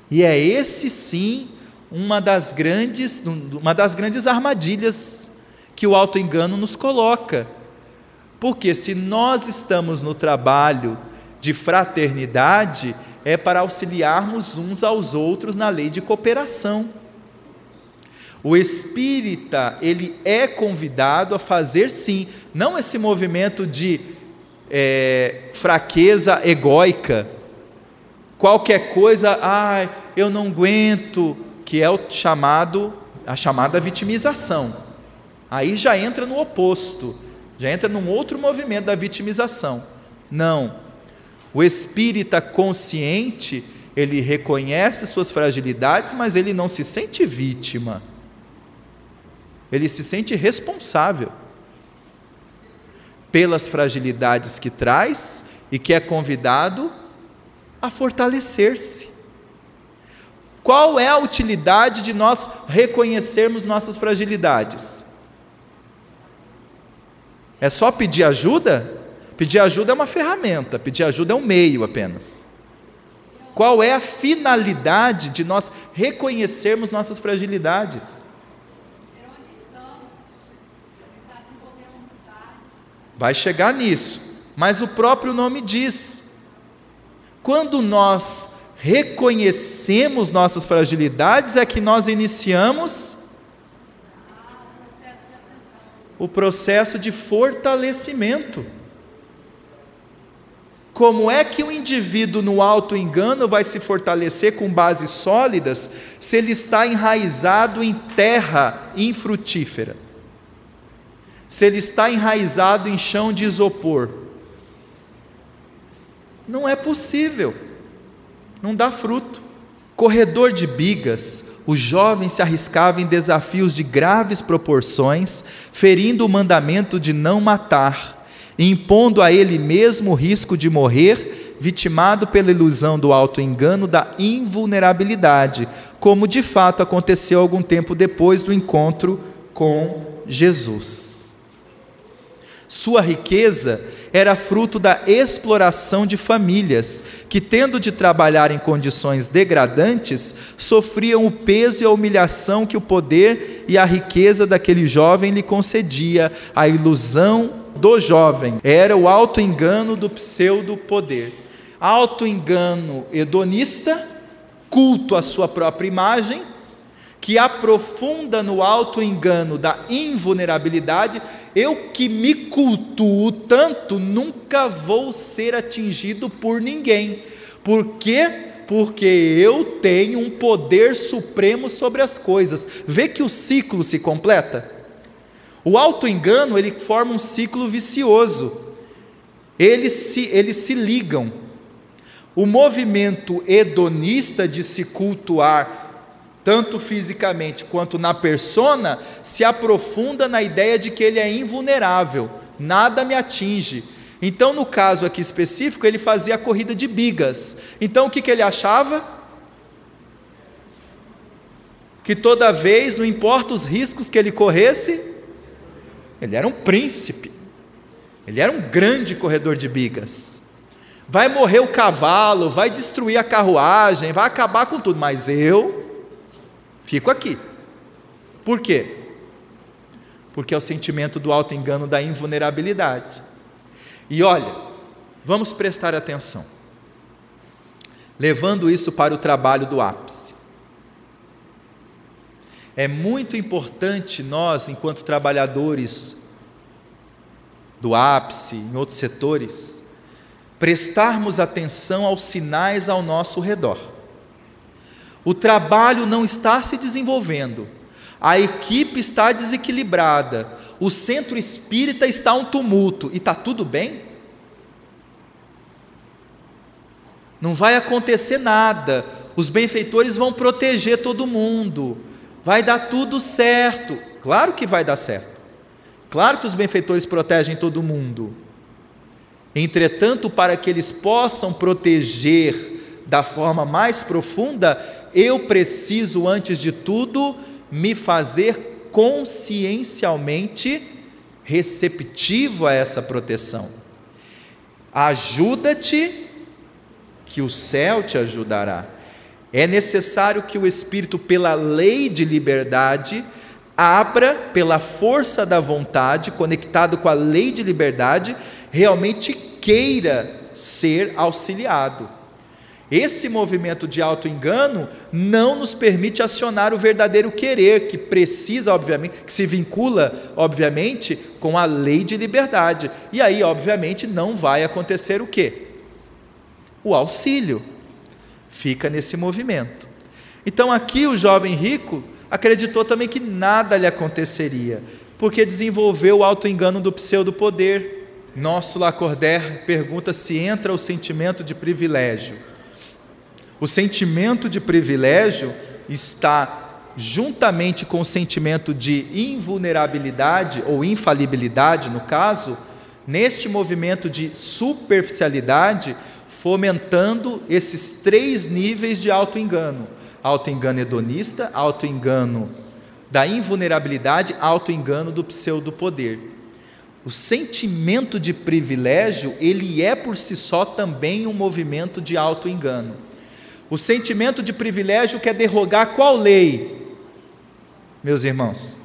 E é esse sim uma das grandes, uma das grandes armadilhas que o autoengano nos coloca. Porque se nós estamos no trabalho de fraternidade, é para auxiliarmos uns aos outros na lei de cooperação. O espírita, ele é convidado a fazer sim, não esse movimento de é, fraqueza egóica, qualquer coisa, ah, eu não aguento, que é o chamado, a chamada vitimização. Aí já entra no oposto, já entra num outro movimento da vitimização. Não. O espírita consciente, ele reconhece suas fragilidades, mas ele não se sente vítima ele se sente responsável pelas fragilidades que traz e que é convidado a fortalecer-se. Qual é a utilidade de nós reconhecermos nossas fragilidades? É só pedir ajuda? Pedir ajuda é uma ferramenta, pedir ajuda é um meio apenas. Qual é a finalidade de nós reconhecermos nossas fragilidades? Vai chegar nisso, mas o próprio nome diz. Quando nós reconhecemos nossas fragilidades, é que nós iniciamos o processo de fortalecimento. Como é que o indivíduo no alto engano vai se fortalecer com bases sólidas se ele está enraizado em terra infrutífera? Se ele está enraizado em chão de isopor. Não é possível, não dá fruto. Corredor de bigas, o jovem se arriscava em desafios de graves proporções, ferindo o mandamento de não matar, impondo a ele mesmo o risco de morrer, vitimado pela ilusão do auto-engano da invulnerabilidade, como de fato aconteceu algum tempo depois do encontro com Jesus. Sua riqueza era fruto da exploração de famílias, que, tendo de trabalhar em condições degradantes, sofriam o peso e a humilhação que o poder e a riqueza daquele jovem lhe concedia. A ilusão do jovem era o auto-engano do pseudo-poder. Auto-engano hedonista, culto à sua própria imagem, que aprofunda no auto-engano da invulnerabilidade Eu que me cultuo tanto, nunca vou ser atingido por ninguém. Por quê? Porque eu tenho um poder supremo sobre as coisas. Vê que o ciclo se completa? O auto-engano, ele forma um ciclo vicioso. Eles se, eles se ligam. O movimento hedonista de se cultuar tanto fisicamente quanto na persona, se aprofunda na ideia de que ele é invulnerável, nada me atinge. Então, no caso aqui específico, ele fazia a corrida de bigas. Então, o que, que ele achava? Que toda vez, não importa os riscos que ele corresse, ele era um príncipe, ele era um grande corredor de bigas. Vai morrer o cavalo, vai destruir a carruagem, vai acabar com tudo, mas eu Fico aqui. Por quê? Porque é o sentimento do auto-engano da invulnerabilidade. E olha, vamos prestar atenção. Levando isso para o trabalho do ápice. É muito importante nós, enquanto trabalhadores do ápice, em outros setores, prestarmos atenção aos sinais ao nosso redor. O trabalho não está se desenvolvendo, a equipe está desequilibrada, o centro espírita está um tumulto e está tudo bem? Não vai acontecer nada, os benfeitores vão proteger todo mundo, vai dar tudo certo. Claro que vai dar certo, claro que os benfeitores protegem todo mundo. Entretanto, para que eles possam proteger da forma mais profunda, eu preciso, antes de tudo, me fazer consciencialmente receptivo a essa proteção. Ajuda-te, que o céu te ajudará. É necessário que o Espírito, pela lei de liberdade, abra pela força da vontade, conectado com a lei de liberdade, realmente queira ser auxiliado. Esse movimento de auto-engano não nos permite acionar o verdadeiro querer, que precisa, obviamente, que se vincula, obviamente, com a lei de liberdade. E aí, obviamente, não vai acontecer o quê? O auxílio. Fica nesse movimento. Então, aqui o jovem rico acreditou também que nada lhe aconteceria, porque desenvolveu o auto-engano do pseudo-poder. Nosso Lacordaire pergunta se entra o sentimento de privilégio. O sentimento de privilégio está juntamente com o sentimento de invulnerabilidade ou infalibilidade, no caso, neste movimento de superficialidade, fomentando esses três níveis de auto-engano: auto-engano hedonista, auto-engano da invulnerabilidade, auto-engano do pseudo-poder. O sentimento de privilégio, ele é por si só também um movimento de auto-engano. O sentimento de privilégio quer derrogar qual lei? Meus irmãos.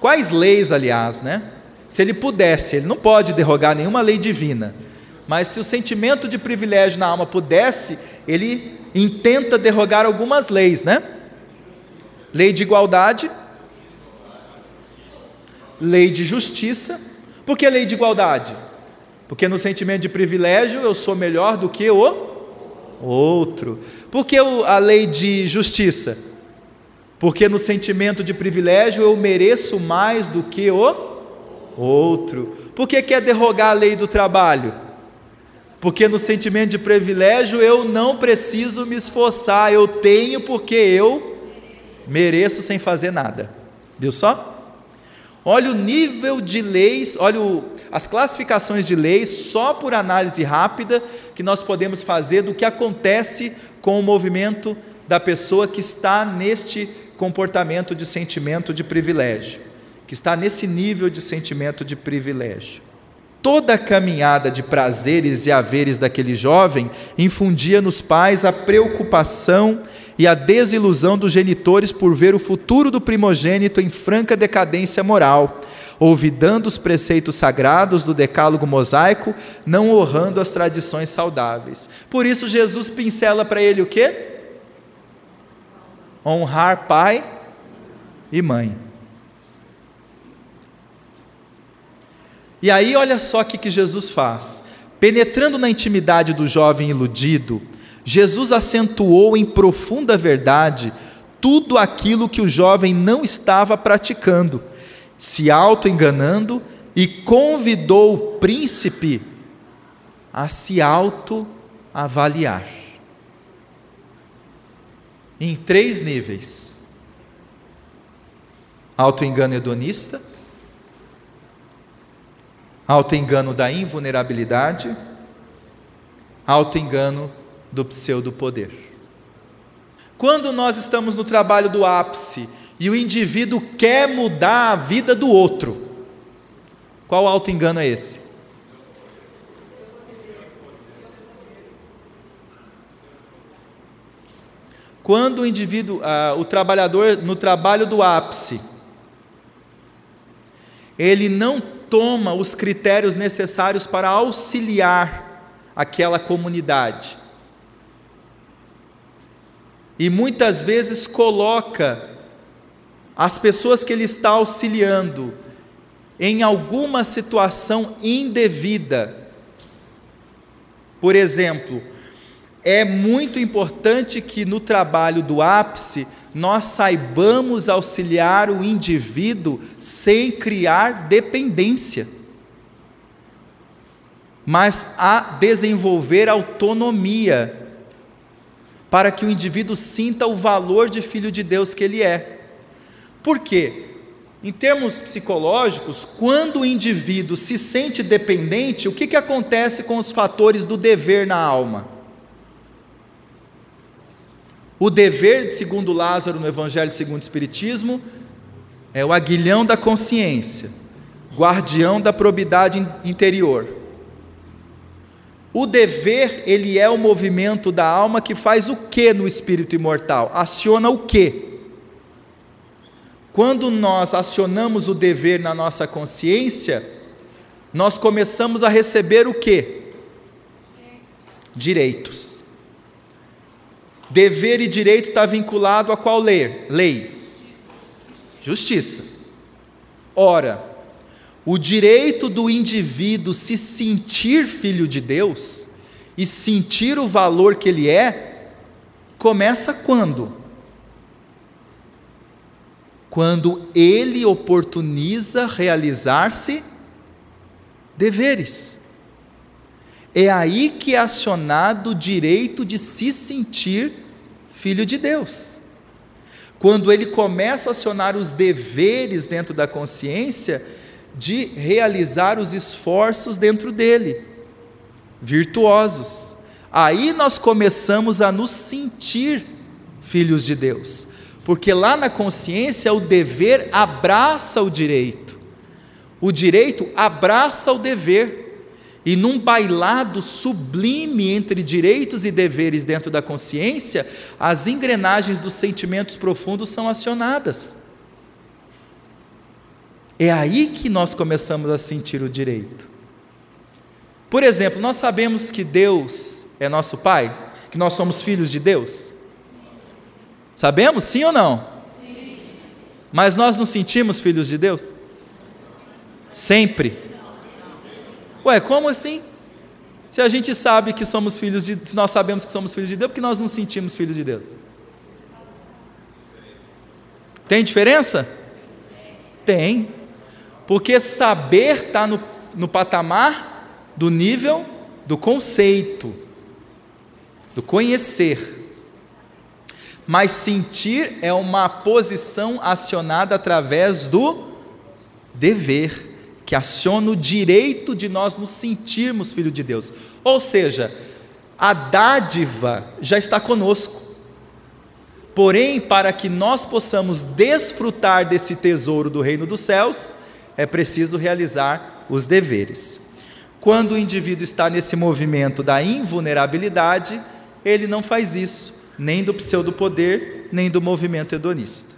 Quais leis, aliás, né? Se ele pudesse, ele não pode derrogar nenhuma lei divina. Mas se o sentimento de privilégio na alma pudesse, ele intenta derrogar algumas leis, né? Lei de igualdade, lei de justiça. Por que lei de igualdade? Porque no sentimento de privilégio eu sou melhor do que o outro. Por que a lei de justiça? Porque no sentimento de privilégio eu mereço mais do que o outro. Por que quer derrogar a lei do trabalho? Porque no sentimento de privilégio eu não preciso me esforçar, eu tenho porque eu mereço sem fazer nada. Viu só? Olha o nível de leis, olha o, as classificações de leis, só por análise rápida, que nós podemos fazer do que acontece com o movimento da pessoa que está neste comportamento de sentimento de privilégio, que está nesse nível de sentimento de privilégio. Toda a caminhada de prazeres e haveres daquele jovem infundia nos pais a preocupação e a desilusão dos genitores por ver o futuro do primogênito em franca decadência moral, ouvidando os preceitos sagrados do decálogo mosaico, não honrando as tradições saudáveis. Por isso Jesus pincela para ele o quê? Honrar pai e mãe. E aí olha só o que, que Jesus faz. Penetrando na intimidade do jovem iludido, Jesus acentuou em profunda verdade tudo aquilo que o jovem não estava praticando, se auto-enganando e convidou o príncipe a se auto-avaliar. Em três níveis: auto-engano hedonista, auto-engano da invulnerabilidade, auto-engano do pseudo-poder. Quando nós estamos no trabalho do ápice e o indivíduo quer mudar a vida do outro, qual auto-engano é esse? Quando o indivíduo, ah, o trabalhador no trabalho do ápice, ele não toma os critérios necessários para auxiliar aquela comunidade e muitas vezes coloca as pessoas que ele está auxiliando em alguma situação indevida. Por exemplo, é muito importante que no trabalho do ápice nós saibamos auxiliar o indivíduo sem criar dependência, mas a desenvolver autonomia para que o indivíduo sinta o valor de filho de Deus que ele é. Por quê? Em termos psicológicos, quando o indivíduo se sente dependente, o que, que acontece com os fatores do dever na alma? O dever, segundo Lázaro no Evangelho segundo o Espiritismo, é o aguilhão da consciência, guardião da probidade interior. O dever, ele é o movimento da alma que faz o que no espírito imortal? Aciona o que? Quando nós acionamos o dever na nossa consciência, nós começamos a receber o que? Direitos. Dever e direito está vinculado a qual lei? Lei. Justiça. Ora, o direito do indivíduo se sentir filho de Deus e sentir o valor que ele é, começa quando? Quando ele oportuniza realizar-se deveres. É aí que é acionado o direito de se sentir filho de Deus. Quando ele começa a acionar os deveres dentro da consciência, de realizar os esforços dentro dele, virtuosos. Aí nós começamos a nos sentir filhos de Deus, porque lá na consciência o dever abraça o direito, o direito abraça o dever. E num bailado sublime entre direitos e deveres dentro da consciência, as engrenagens dos sentimentos profundos são acionadas. É aí que nós começamos a sentir o direito. Por exemplo, nós sabemos que Deus é nosso Pai, que nós somos filhos de Deus. Sabemos, sim ou não? Sim. Mas nós nos sentimos filhos de Deus? Sempre. Ué, como assim? Se a gente sabe que somos filhos de se nós sabemos que somos filhos de Deus, por que nós não sentimos filhos de Deus? Tem diferença? Tem. Porque saber está no, no patamar do nível do conceito, do conhecer. Mas sentir é uma posição acionada através do dever, que aciona o direito de nós nos sentirmos filho de Deus. Ou seja, a dádiva já está conosco. Porém, para que nós possamos desfrutar desse tesouro do reino dos céus, é preciso realizar os deveres. Quando o indivíduo está nesse movimento da invulnerabilidade, ele não faz isso, nem do pseudo-poder, nem do movimento hedonista.